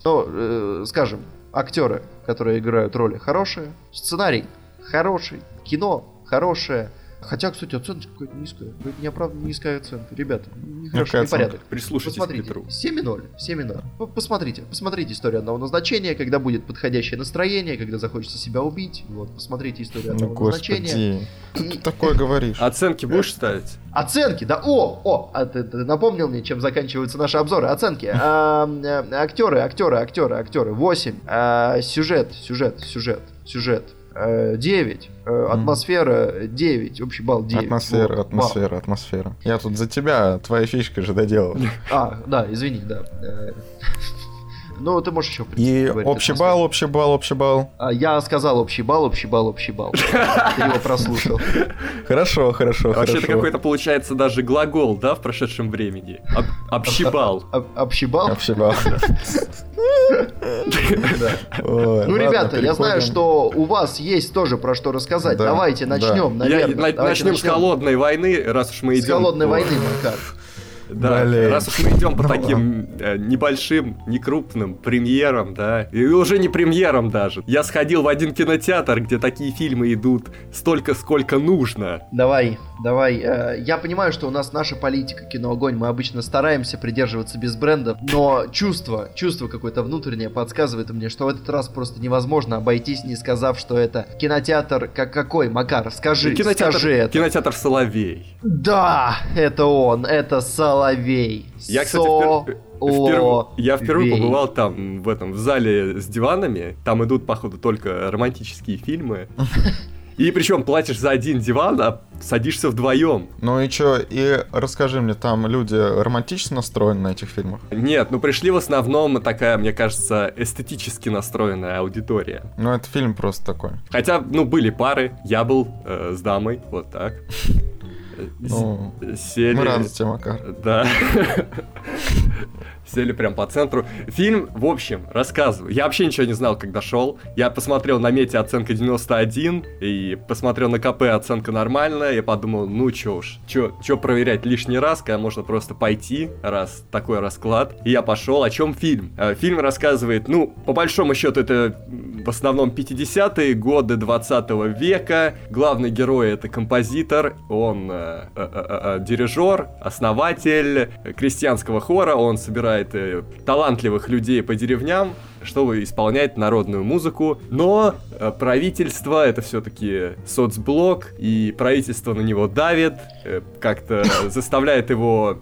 Ну, э, скажем, актеры, которые играют роли, хорошие, сценарий хороший, кино хорошее, Хотя, кстати, оценка какая-то низкая. Это неоправданно низкая оценка. Ребята, нехорошо, непорядок. Прислушайтесь Посмотрите. к Петру. 7,0. 7,0. Посмотрите. Посмотрите историю одного назначения, когда будет подходящее настроение, когда захочется себя убить. Вот, посмотрите историю ну, одного ну, назначения. Ты, ты такое говоришь. Оценки будешь ставить? Оценки, да. О, о, а ты, ты напомнил мне, чем заканчиваются наши обзоры. Оценки. А, актеры, актеры, актеры, актеры. 8. А, сюжет, сюжет, сюжет, сюжет. 9. Э, э, атмосфера 9. Общий балл 9. Атмосфера, вот, атмосфера, балл. атмосфера. Я тут за тебя, твоя фишка же доделал. А, да, извини, да. Ну, ты можешь еще И общий балл, общий балл, общий балл. А, я сказал общий балл, общий балл, общий балл. Ты его прослушал. Хорошо, хорошо, хорошо. Вообще-то какой-то получается даже глагол, да, в прошедшем времени. Общебал. Общебал? Общебал. Ну, ребята, я знаю, что у вас есть тоже про что рассказать. Давайте начнем, наверное. Начнем с холодной войны, раз уж мы идем. С холодной войны, Макар. Да, Блин. раз уж мы идем по ну, таким э, небольшим, не крупным премьерам, да, и уже не премьерам даже. Я сходил в один кинотеатр, где такие фильмы идут столько, сколько нужно. Давай, давай. Э, я понимаю, что у нас наша политика киноогонь, мы обычно стараемся придерживаться без брендов, но чувство, чувство какое-то внутреннее подсказывает мне, что в этот раз просто невозможно обойтись, не сказав, что это кинотеатр как какой, Макар, скажи, кинотеатр, скажи это. Кинотеатр Соловей. Да, это он, это Соловей. Я, кстати, впер... Вперв... Я впервые побывал там, в этом, в зале с диванами. Там идут, походу, только романтические фильмы. И причем платишь за один диван, а садишься вдвоем. Ну и чё, и расскажи мне, там люди романтично настроены на этих фильмах? Нет, ну пришли в основном такая, мне кажется, эстетически настроенная аудитория. Ну это фильм просто такой. Хотя, ну были пары, я был э, с дамой, вот так. Ну. Мы рады тебе, Макар. Да. Сели прям по центру. Фильм, в общем, рассказываю. Я вообще ничего не знал, когда шел. Я посмотрел на мете оценка 91, и посмотрел на КП оценка нормальная. Я подумал, ну чё уж, чё, чё проверять лишний раз, когда можно просто пойти, раз такой расклад. И я пошел. О чем фильм? Э, фильм рассказывает, ну, по большому счету, это в основном 50-е годы 20 века. Главный герой это композитор, он э, э, э, э, дирижер, основатель крестьянского хора, он собирает э, талантливых людей по деревням, чтобы исполнять народную музыку, но э, правительство это все-таки соцблок, и правительство на него давит, э, как-то заставляет его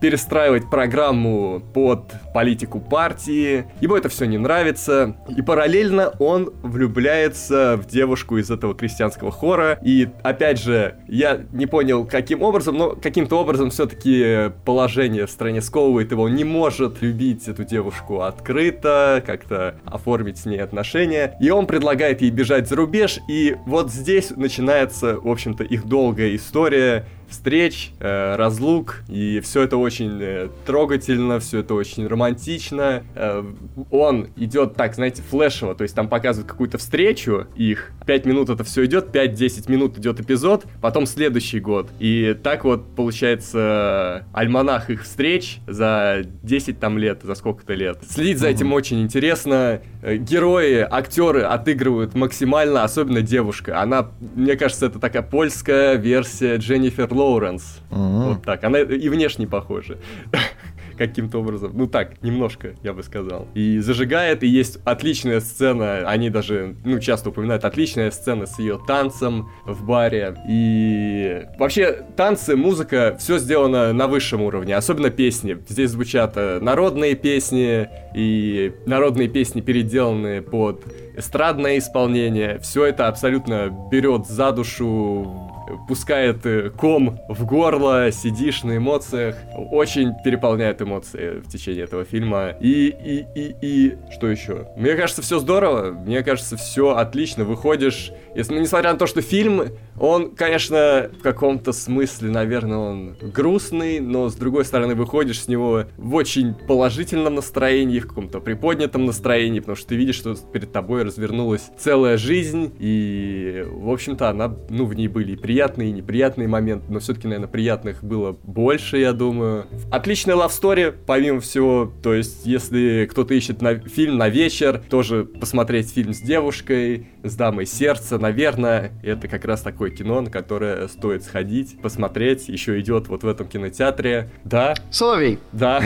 перестраивать программу под политику партии. Ему это все не нравится. И параллельно он влюбляется в девушку из этого крестьянского хора. И опять же, я не понял, каким образом, но каким-то образом все-таки положение в стране сковывает его. Он не может любить эту девушку открыто, как-то оформить с ней отношения. И он предлагает ей бежать за рубеж. И вот здесь начинается, в общем-то, их долгая история встреч, э, разлук, и все это очень э, трогательно, все это очень романтично. Э, он идет так, знаете, флешево, то есть там показывают какую-то встречу их, 5 минут это все идет, 5-10 минут идет эпизод, потом следующий год. И так вот получается альманах их встреч за 10 там лет, за сколько-то лет. Следить за этим очень интересно. Герои, актеры отыгрывают максимально, особенно девушка. Она, мне кажется, это такая польская версия Дженнифер Лоуренс. Mm-hmm. Вот так. Она и внешне похожа. каким-то образом. Ну так, немножко, я бы сказал. И зажигает, и есть отличная сцена, они даже, ну, часто упоминают, отличная сцена с ее танцем в баре. И вообще, танцы, музыка, все сделано на высшем уровне, особенно песни. Здесь звучат э, народные песни, и народные песни переделаны под эстрадное исполнение. Все это абсолютно берет за душу пускает э, ком в горло, сидишь на эмоциях. Очень переполняет эмоции в течение этого фильма. И, и, и, и... Что еще? Мне кажется, все здорово. Мне кажется, все отлично. Выходишь... Если, ну, несмотря на то, что фильм, он, конечно, в каком-то смысле, наверное, он грустный, но, с другой стороны, выходишь с него в очень положительном настроении, в каком-то приподнятом настроении, потому что ты видишь, что перед тобой развернулась целая жизнь, и, в общем-то, она, ну, в ней были и приятные, и неприятные моменты, но все-таки, наверное, приятных было больше, я думаю. Отличная love story, помимо всего, то есть, если кто-то ищет на фильм на вечер, тоже посмотреть фильм с девушкой, с дамой сердца, наверное, это как раз такое кино, на которое стоит сходить, посмотреть, еще идет вот в этом кинотеатре, да. Соловей. Да.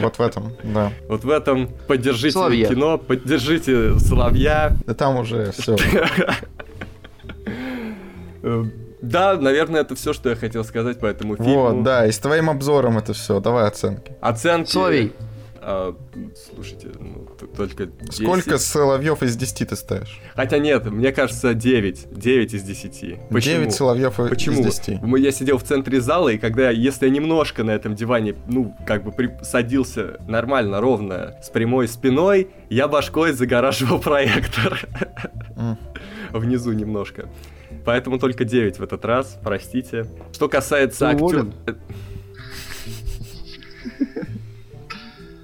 Вот в этом, да. Вот в этом поддержите кино, поддержите Соловья. Да там уже все. Да, наверное, это все, что я хотел сказать по этому фильму. Вот, да, и с твоим обзором это все. Давай оценки. Оценки. Соловей. А, слушайте, ну, только 10. Сколько Соловьев из 10 ты ставишь? Хотя нет, мне кажется 9. 9 из 10. Почему? 9 Соловьев Почему? из 10. Я сидел в центре зала, и когда, если я немножко на этом диване, ну, как бы при... садился нормально, ровно, с прямой спиной, я башкой загораживал проектор. Mm. Внизу немножко. Поэтому только 9 в этот раз, простите. Что касается актера...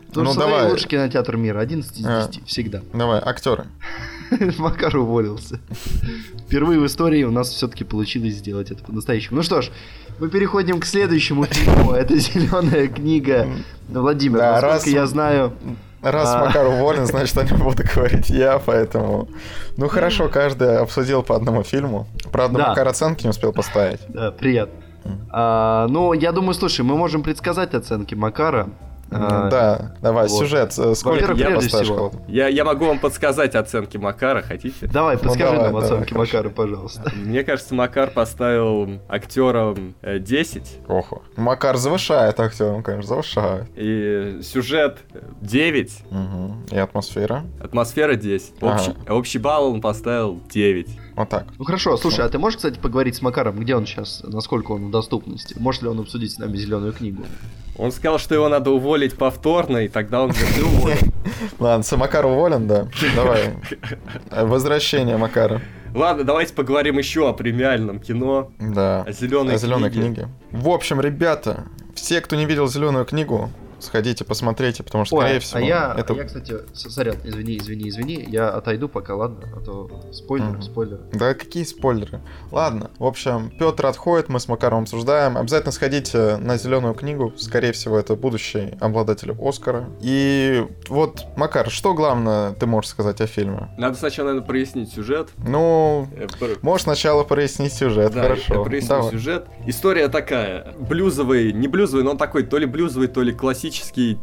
Потому ну, давай. лучший кинотеатр мира, 11 из 10, а, всегда. Давай, актеры. Макар уволился. Впервые в истории у нас все-таки получилось сделать это по-настоящему. Ну что ж, мы переходим к следующему фильму. Это «Зеленая книга». Владимир, да, насколько раз... я знаю, Раз А. Макар уволен, значит, о нем буду говорить я, поэтому... Ну хорошо, каждый обсудил по одному фильму. Правда, Да. Макар оценки не успел поставить. Да, приятно. А, ну, я думаю, слушай, мы можем предсказать оценки Макара. Да, давай, вот. сюжет. э, Сколько я поставишь? всего? Я, я могу вам подсказать оценки Макара, хотите? Давай, Ну, подскажи давай, нам давай, оценки хорошо. Макара, пожалуйста. Мне кажется, Макар поставил актерам э, 10, Охо. Макар завышает актером, конечно, завышает. и сюжет э, 9, Мгм. И атмосфера. атмосфера 10. Общий, общий балл он поставил 9. Вот так. Ну хорошо, слушай, а ты можешь, кстати, поговорить с Макаром, где он сейчас, насколько он в доступности? Может ли он обсудить с нами зеленую книгу? Он сказал, что его надо уволить повторно, и тогда он будет уволен. Ладно, Макар уволен, да? Давай. Возвращение Макара. Ладно, давайте поговорим еще о премиальном кино, Да. о зеленой О зеленой книге. книге. В общем, ребята, все, кто не видел зеленую книгу, сходите, посмотрите, потому что, скорее Ой, всего, а я, это... я, кстати, сорян, извини, извини, извини, я отойду пока, ладно? А то спойлер, Мгм. спойлер. Да какие спойлеры? Ладно, в общем, Петр отходит, мы с Макаром обсуждаем. Обязательно сходите на зеленую книгу. Скорее всего, это будущий обладатель Оскара. И вот, Макар, что главное ты можешь сказать о фильме? Надо сначала, наверное, прояснить сюжет. Ну, Э, пр- можешь сначала прояснить сюжет, Да, хорошо. Давай. сюжет. История такая. Блюзовый, не блюзовый, но он такой то ли блюзовый, то ли классический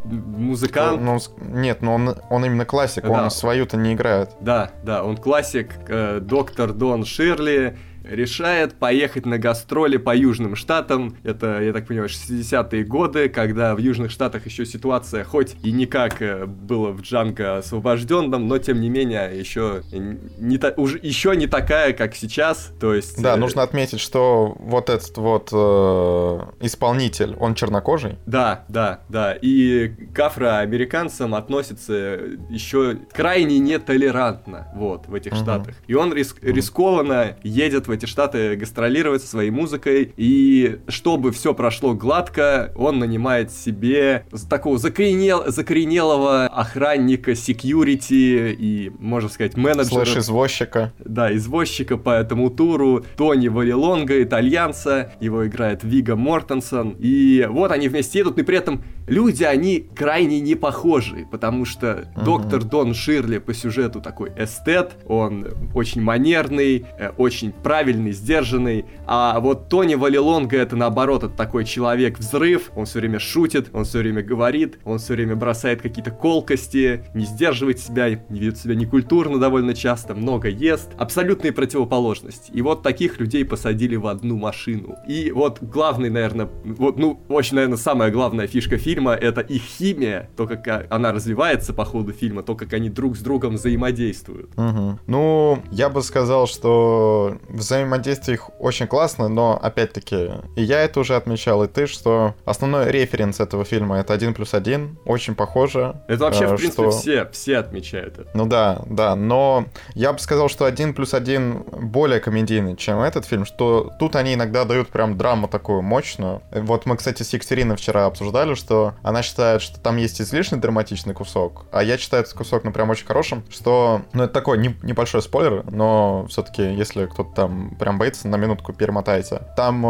музыкант. Ну, нет, ну он, он именно классик, Да. он свою-то не играет. Да, да, он классик, э, доктор Дон Ширли решает поехать на гастроли по Южным Штатам. Это, я так понимаю, 60-е годы, когда в Южных Штатах еще ситуация хоть и не как э, было в Джанго освобожденном, но тем не менее еще не, та- уже, еще не такая, как сейчас. То есть... Да, э, нужно отметить, что вот этот вот э, исполнитель, он чернокожий. Да, да, да. И к афроамериканцам относится еще крайне нетолерантно вот, в этих Мгм. штатах. И он рис- рискованно едет в эти штаты гастролировать со своей музыкой. И чтобы все прошло гладко, он нанимает себе такого закоренел- закоренелого охранника, секьюрити и, можно сказать, менеджера. Слышь, извозчика. Да, извозчика по этому туру, Тони Вавилонга, итальянца, его играет Вига Мортенсон. И вот они вместе едут, и при этом люди, они крайне не похожи, потому что Мгм. доктор Дон Ширли по сюжету такой эстет, он очень манерный, э, очень правильный, сдержанный, а вот Тони Вавилонга это наоборот, это такой человек-взрыв, он все время шутит, он все время говорит, он все время бросает какие-то колкости, не сдерживает себя, не ведет себя некультурно довольно часто, много ест. Абсолютные противоположности. И вот таких людей посадили в одну машину. И вот главный, наверное, вот, ну, очень, наверное, самая главная фишка фильма это их химия, то, как а, она развивается по ходу фильма, то, как они друг с другом взаимодействуют. Мгм. Ну, я бы сказал, что взаимодействие их очень классно, но, опять-таки, и я это уже отмечал, и ты, что основной референс этого фильма — это один плюс один, очень похоже. Это вообще, э, в принципе, что- все, все отмечают это. Ну да, да, но я бы сказал, что один плюс один более комедийный, чем этот фильм, что тут они иногда дают прям драму такую мощную. Вот мы, кстати, с Екатериной вчера обсуждали, что она считает, что там есть излишне драматичный кусок, а я считаю этот кусок, ну, прям очень хорошим, что, ну, это такой не- небольшой спойлер, но все-таки, если кто-то там прям боится, на минутку перемотайте. Там э,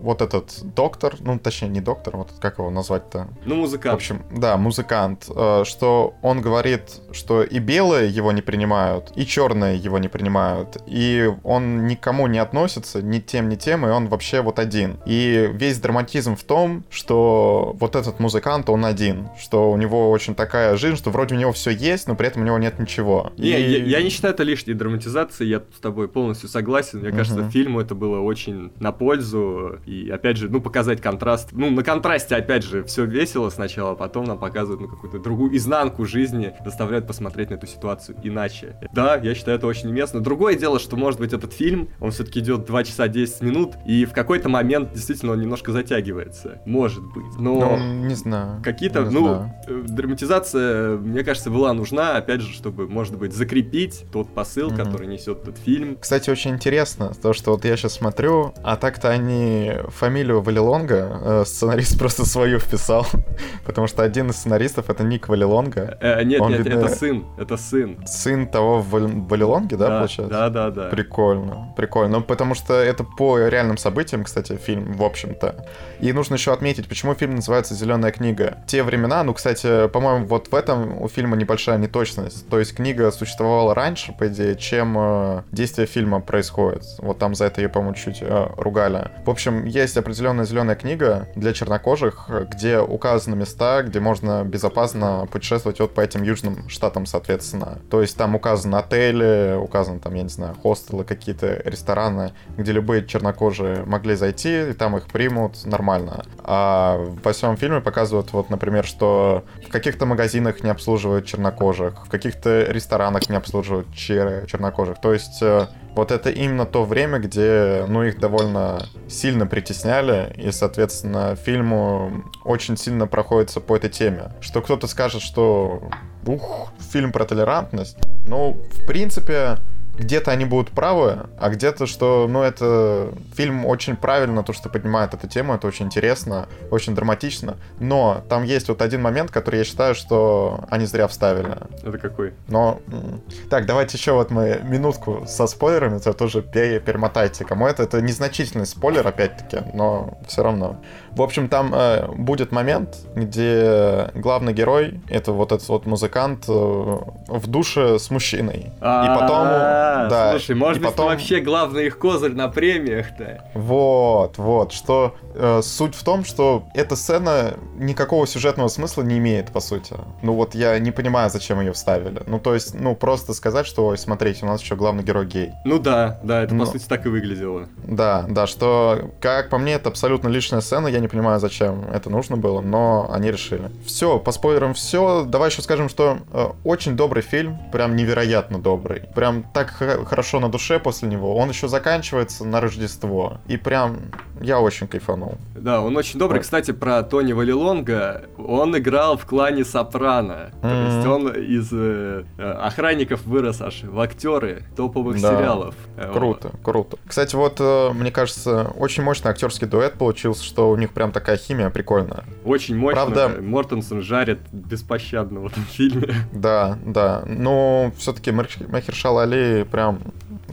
вот этот доктор, ну, точнее, не доктор, вот как его назвать-то? Ну, В музыкант. общем, да, музыкант, э, что он говорит, что и белые его не принимают, и черные его не принимают, и он никому не относится, ни тем, ни тем, и он вообще вот один. И весь драматизм в том, что вот этот музыкант, он один, что у него очень такая жизнь, что вроде у него все есть, но при этом у него нет ничего. Не, И- я, я не считаю это лишней драматизацией, я с тобой полностью согласен. Мне кажется, Мгм. фильму это было очень на пользу. И опять же, ну, показать контраст. Ну, на контрасте, опять же, все весело сначала, а потом нам показывают ну, какую-то другую изнанку жизни, заставляют посмотреть на эту ситуацию иначе. Да, я считаю это очень уместно. Другое дело, что, может быть, этот фильм, он все-таки идет 2 часа 10 минут, и в какой-то момент действительно он немножко затягивается. Может быть. Но... Ну, не знаю. Какие-то, ну, знаю. э, драматизация, мне кажется, была нужна, опять же, чтобы, может быть, закрепить тот посыл, Мгм. который несет этот фильм. Кстати, очень интересно, то, что вот я сейчас смотрю, а так-то они фамилию Валилонга, э, сценарист просто свою вписал, потому что один из сценаристов это Ник Валилонга. Э, нет, Он, нет, видно, это сын, это сын. Сын того в Валилонге, да, да, получается? Да, да, да. Прикольно, прикольно. Ну, потому что это по реальным событиям, кстати, фильм, в общем-то. И нужно еще отметить, почему фильм называется «Зеленая книга». Те времена, ну, кстати, по-моему, вот в этом у фильма небольшая неточность. То есть книга существовала раньше, по идее, чем э, действие фильма происходит. Вот там за это ее, по-моему, чуть э, ругали. В общем, есть определенная зеленая книга для чернокожих, где указаны места, где можно безопасно путешествовать вот по этим южным штатам, соответственно. То есть там указаны отели, указаны там, я не знаю, хостелы, какие-то рестораны, где любые чернокожие могли зайти, и там их примут нормально. А в восьмом фильме показывают, вот, например, что в каких-то магазинах не обслуживают чернокожих, в каких-то ресторанах не обслуживают чер чернокожих. То есть э, вот это именно то время, где, ну, их довольно сильно притесняли, и, соответственно, фильму очень сильно проходится по этой теме. Что кто-то скажет, что, ух, фильм про толерантность. Ну, в принципе, где-то они будут правы, а где-то, что, ну, это фильм очень правильно, то, что поднимает эту тему, это очень интересно, очень драматично, но там есть вот один момент, который я считаю, что они зря вставили. Это какой? Но, так, давайте еще вот мы минутку со спойлерами, это тоже перемотайте, кому это, это незначительный спойлер, опять-таки, но все равно. В общем, там э, будет момент, где главный герой, это вот этот вот музыкант, э, в душе с мужчиной. И потом... Да, слушай, может быть, вообще главный их козырь на премиях-то? Вот, вот, что э, суть в том, что эта сцена никакого сюжетного смысла не имеет, по сути. Ну вот я не понимаю, зачем ее вставили. Ну то есть, ну просто сказать, что, ой, смотрите, у нас еще главный герой гей. Ну да, да, это ну, по сути так и выглядело. Да, да, что, как по мне, это абсолютно личная сцена, я не понимаю, зачем это нужно было, но они решили. Все, по спойлерам все. Давай еще скажем, что э, очень добрый фильм, прям невероятно добрый. Прям так хорошо на душе после него. Он еще заканчивается на Рождество. И прям я очень кайфанул. Да, он очень добрый. Вот. Кстати, про Тони Валилонга. Он играл в клане Сопрано. Mm-hmm. То есть он из э, охранников вырос аж в актеры топовых да. сериалов. Круто, вот. круто. Кстати, вот э, мне кажется, очень мощный актерский дуэт получился, что у них прям такая химия прикольная. Очень мощно. Правда, Мортенсон жарит беспощадно в этом фильме. Да, да. Но все-таки Махершал Али прям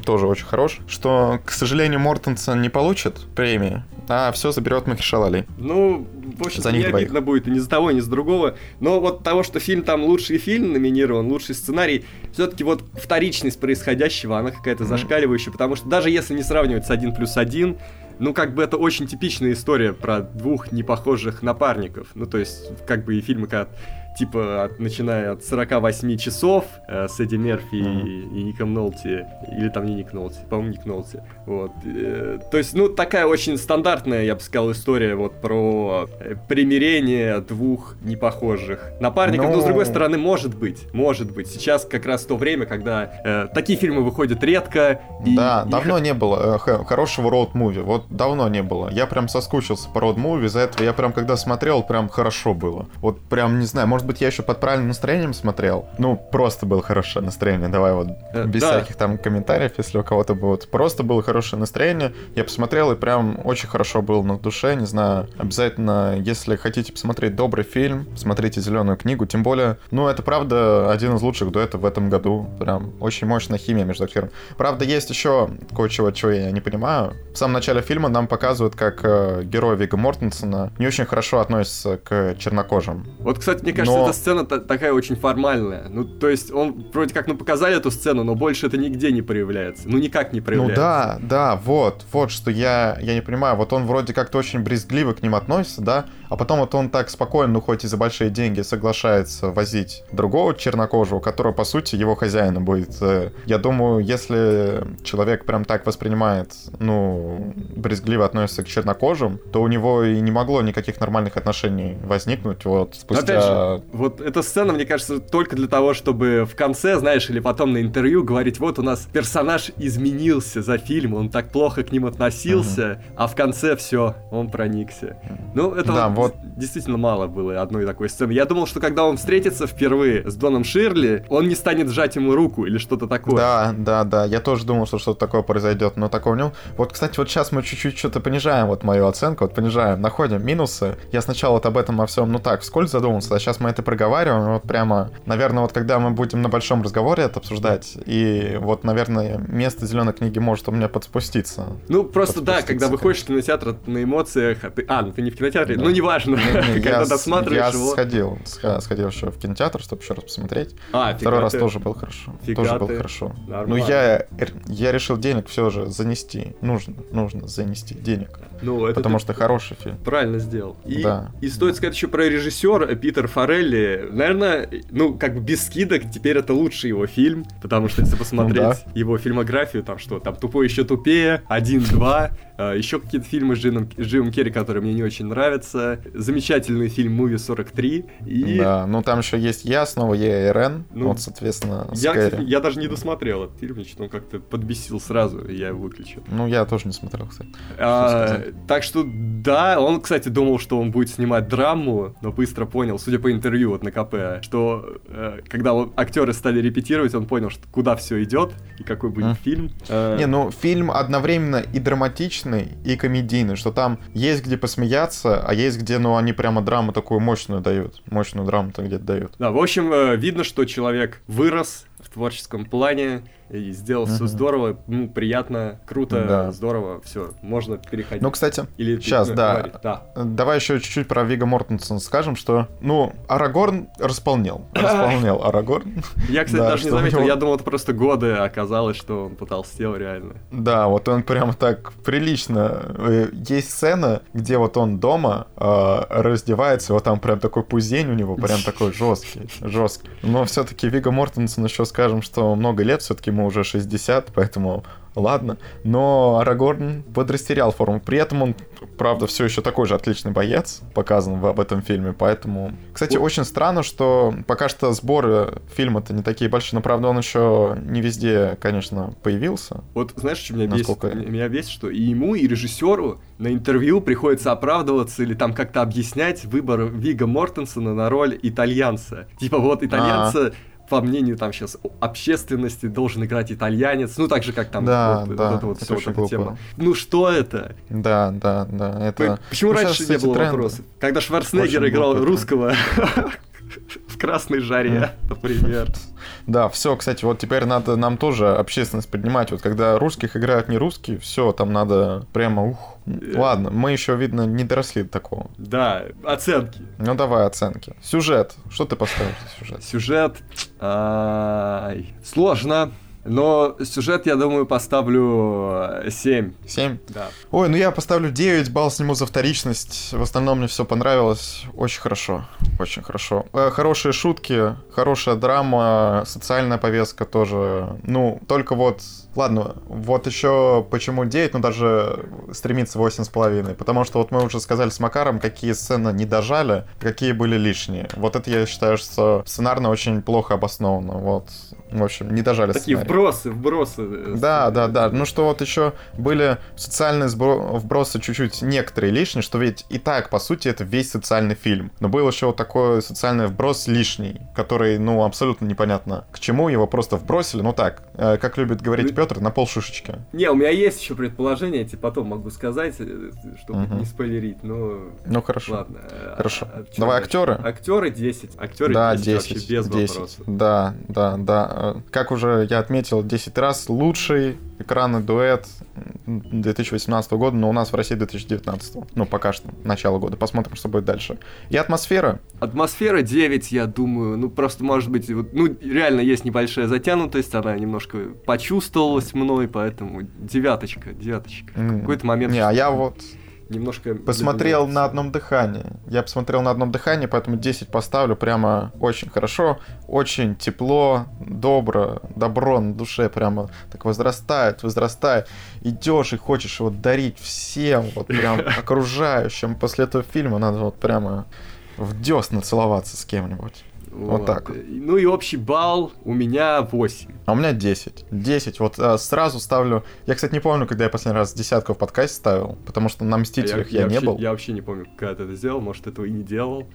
тоже очень хорош, что, к сожалению, Мортенсон не получит премии, а все заберет Махершал Али. Ну, в общем, не обидно будет и ни за того, ни за другого. Но вот того, что фильм там лучший фильм номинирован, лучший сценарий, все-таки вот вторичность происходящего, она какая-то mm-hmm. зашкаливающая, потому что даже если не сравнивать с один плюс один, ну, как бы это очень типичная история про двух непохожих напарников. Ну, то есть, как бы и фильмы, как типа, от, начиная от 48 часов э, с Эдди Мерфи mm-hmm. и, и Ником Нолти, или там не Ник Нолти, по-моему, Ник Нолти, вот. Э, то есть, ну, такая очень стандартная, я бы сказал, история вот про э, примирение двух непохожих напарников, но, но с другой стороны, может быть, может быть, сейчас как раз то время, когда э, такие фильмы выходят редко. И, да, и... давно не было э, хорошего роуд-муви, вот давно не было. Я прям соскучился по роуд-муви, из-за этого я прям, когда смотрел, прям хорошо было. Вот прям, не знаю, может быть, я еще под правильным настроением смотрел. Ну, просто было хорошее настроение. Давай вот э, без да. всяких там комментариев, если у кого-то будет. Просто было хорошее настроение. Я посмотрел и прям очень хорошо было на душе. Не знаю, обязательно, если хотите посмотреть добрый фильм, смотрите зеленую книгу. Тем более, ну, это правда один из лучших дуэтов в этом году. Прям очень мощная химия между актерами. Правда, есть еще кое-чего, чего я не понимаю. В самом начале фильма нам показывают, как э, герой Вига Мортенсона не очень хорошо относится к чернокожим. Вот, кстати, мне кажется, но... эта сцена такая очень формальная. Ну, то есть, он вроде как, ну, показали эту сцену, но больше это нигде не проявляется. Ну, никак не проявляется. Ну, да, да, вот, вот, что я, я не понимаю. Вот он вроде как-то очень брезгливо к ним относится, да, а потом вот он так спокойно, ну, хоть и за большие деньги, соглашается возить другого чернокожего, который, по сути, его хозяина будет. Э, я думаю, если человек прям так воспринимает, ну, брезгливо относится к чернокожим, то у него и не могло никаких нормальных отношений возникнуть вот спустя Вот эта сцена, мне кажется, только для того, чтобы в конце, знаешь, или потом на интервью говорить, вот у нас персонаж изменился за фильм, он так плохо к ним относился, угу. а в конце все, он проникся. Ну, это да, вот, вот действительно мало было одной такой сцены. Я думал, что когда он встретится впервые с Доном Ширли, он не станет сжать ему руку или что-то такое. Да, да, да. Я тоже думал, что что-то такое произойдет, но такого не Вот, кстати, вот сейчас мы чуть-чуть что-то понижаем вот мою оценку, вот понижаем, находим минусы. Я сначала вот об этом во всем, ну так, вскользь задумался, а сейчас мы это проговариваем, вот прямо, наверное, вот когда мы будем на большом разговоре это обсуждать, и вот, наверное, место зеленой книги может у меня подспуститься. Ну, просто да, когда выходишь в кинотеатр на эмоциях, а, ты... а ну ты не в кинотеатре, да. ну неважно, когда досматриваешь его. Я сходил, сходил еще в кинотеатр, чтобы еще раз посмотреть. А, Второй раз тоже был хорошо. Тоже был хорошо. Ну я, я решил денег все же занести. Нужно, нужно занести денег. Ну, это потому что хороший фильм. Правильно сделал. И, да. и стоит сказать еще про режиссера Питер Форелли. Наверное, ну, как бы без скидок, теперь это лучший его фильм, потому что если посмотреть ну, да. его фильмографию, там что, там «Тупой еще тупее», «Один-два», а, еще какие-то фильмы с Джимом, с Джимом Керри, которые мне не очень нравятся. Замечательный фильм «Муви 43». И... Да, ну там еще есть я, снова я и Рен, ну, вот, соответственно, я, я даже не досмотрел этот фильм, что он как-то подбесил сразу, и я его выключил. Ну, я тоже не смотрел, кстати. А, так что, да, он, кстати, думал, что он будет снимать драму, но быстро понял, судя по интервью вот на КП, что э, когда он, актеры стали репетировать, он понял, что куда все идет и какой будет mm. фильм. Э... Не, ну, фильм одновременно и драматичный, и комедийный, что там есть где посмеяться, а есть где, ну, они прямо драму такую мощную дают, мощную драму-то где-то дают. Да, в общем, э, видно, что человек вырос в творческом плане, и сделал все здорово, ну, приятно, круто, да. здорово, все, можно переходить. Ну, кстати, Или сейчас, да. да. Давай еще чуть-чуть про Вига Мортенсона скажем, что, ну, Арагорн располнел. Располнел Арагорн. Я, кстати, да, даже не заметил, него... я думал, это просто годы, оказалось, что он потолстел реально. Да, вот он прям так прилично. Э, есть сцена, где вот он дома э, раздевается, вот там прям такой пузень у него, прям такой жесткий, жесткий. Но все-таки Вига Мортенсон еще скажем, что много лет все-таки ему уже 60, поэтому ладно. Но Арагорн подрастерял форму. При этом он, правда, все еще такой же отличный боец, показан в, об этом фильме, поэтому... Кстати, очень странно, что пока что сборы фильма-то не такие большие, но, правда, он еще не везде, конечно, появился. Вот знаешь, что меня насколько... бесит? Меня бесит, что и ему, и режиссеру на интервью приходится оправдываться или там как-то объяснять выбор Вига Мортенсона на роль итальянца. Типа вот итальянца... А-а по мнению там сейчас общественности должен играть итальянец, ну так же как там да, вот, да, вот вот все вот эта тема. Ну что это? Да, да, да. Это... Почему ну, раньше не было тренды. вопросов? Когда Шварценеггер Очень играл русского в красной жаре, например. Да, все, кстати, вот теперь надо нам тоже общественность поднимать. Вот когда русских играют не русские, все, там надо прямо ух. Э. Ладно, мы еще, видно, не доросли до такого. Да, оценки. Ну давай оценки. Сюжет. Что ты поставишь за сюжет? Сюжет. Сложно. Но сюжет, я думаю, поставлю 7. Э, 7? Да. Ой, ну я поставлю 9, балл сниму за вторичность. В остальном мне все понравилось. Очень хорошо. Очень хорошо. Э, хорошие шутки, хорошая драма, социальная повестка тоже. Ну, только вот Ладно, вот еще почему 9, но даже стремится 8,5. Потому что вот мы уже сказали с Макаром, какие сцены не дожали, какие были лишние. Вот это я считаю, что сценарно очень плохо обосновано. Вот, в общем, не дожали Такие сценарий. вбросы, вбросы. Э, да, да, да. Ну что вот еще были социальные вбросы чуть-чуть некоторые лишние, что ведь и так, по сути, это весь социальный фильм. Но был еще вот такой социальный вброс лишний, который, ну, абсолютно непонятно к чему, его просто вбросили. Ну так, э, как любит говорить Петр, Петр, на полшишечки. Не, у меня есть еще предположение, я тебе потом могу сказать, э, чтобы угу. не спойлерить, но... Ну хорошо. Ладно. Хорошо. А, Давай актеры. Актеры 10. Актеры да, 10, 10 вообще без 10. вопросов. Да, да, да. Как уже я отметил 10 раз, лучший экранный дуэт 2018 года, но у нас в России 2019. Ну, пока что, начало года. Посмотрим, что будет дальше. И атмосфера? Атмосфера 9, я думаю. Ну, просто, может быть, вот, ну, реально есть небольшая затянутость, она немножко почувствовалась мной, поэтому девяточка, девяточка. Mm. В какой-то момент... Не, а я вот немножко... Посмотрел на одном дыхании. Я посмотрел на одном дыхании, поэтому 10 поставлю прямо очень хорошо, очень тепло, добро, добро на душе прямо так возрастает, возрастает. Идешь и хочешь его дарить всем, вот прям окружающим. После этого фильма надо вот прямо в десна целоваться с кем-нибудь. Вот так вот. Ну и общий балл у меня 8. А у меня 10. 10. Вот а, сразу ставлю... Я, кстати, не помню, когда я последний раз десятку в подкасте ставил, потому что на Мстителях А я, я, не вообще, был. Я вообще не помню, когда ты это сделал, может, этого и не делал.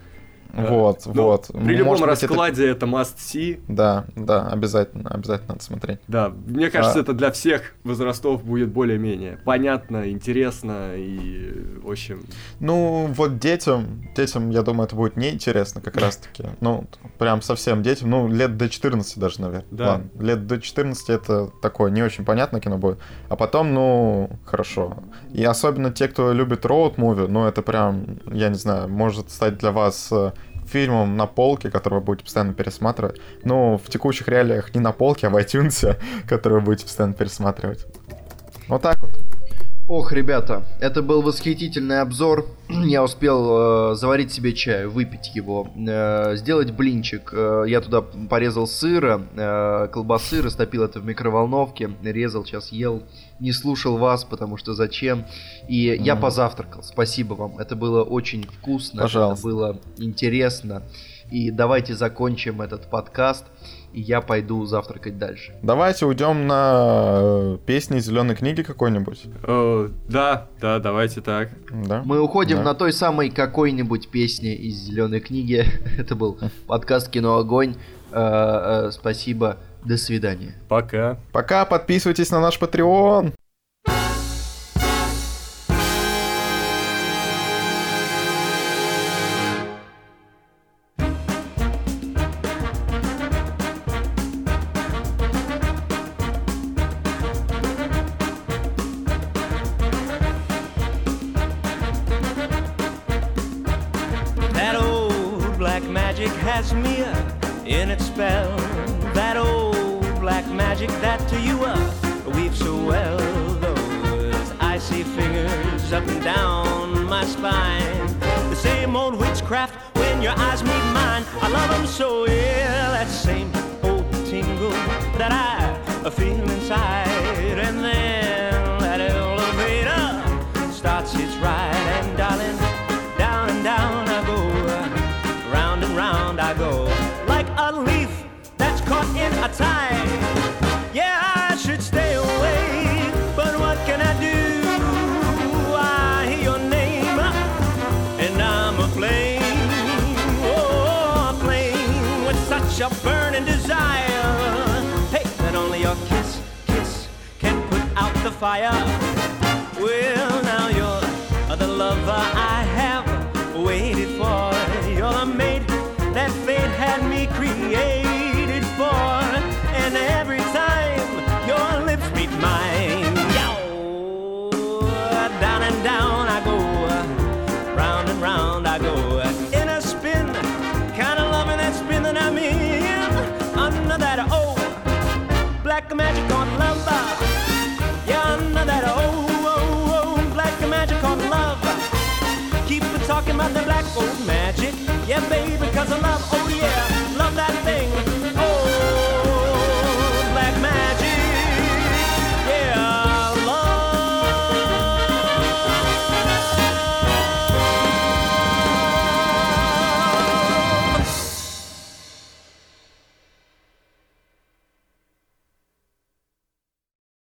Вот, Э, ну, вот. При любом Может быть, это- раскладе это must see. Да, да, обязательно, обязательно надо смотреть. Да, мне кажется, А. это для всех возрастов будет более-менее понятно, интересно и, в общем, Ну, вот детям, детям, я думаю, это будет неинтересно как раз-таки. Ну, прям совсем детям, ну, лет до 14 даже, наверное. Да. Ладно, лет до 14 это такое не очень понятное кино будет. А потом, ну, хорошо. И особенно те, кто любит роуд-муви, ну, это прям, я не знаю, может стать для вас э, фильмом на полке, который вы будете постоянно пересматривать. Ну, в текущих реалиях не на полке, а в iTunes, который вы будете постоянно пересматривать. Вот так вот. Ох, ребята, это был восхитительный обзор. Я успел э, заварить себе чай, выпить его, э, сделать блинчик. Э, я туда порезал сыра, э, колбасы, растопил это в микроволновке, резал, сейчас ел. Не слушал вас, потому что зачем. И я Мгм. позавтракал. Спасибо вам. Это было очень вкусно, Пожалуйста. это было интересно. И давайте закончим этот подкаст, и я пойду завтракать дальше. Давайте уйдем на э, песни зеленой книги какой-нибудь. э, да, да, давайте так. Да? Мы уходим Да. на той самой какой-нибудь песне из зеленой книги. Это был подкаст Кино Огонь. Э, Спасибо. До свидания. Пока. Пока, подписывайтесь на наш Patreon.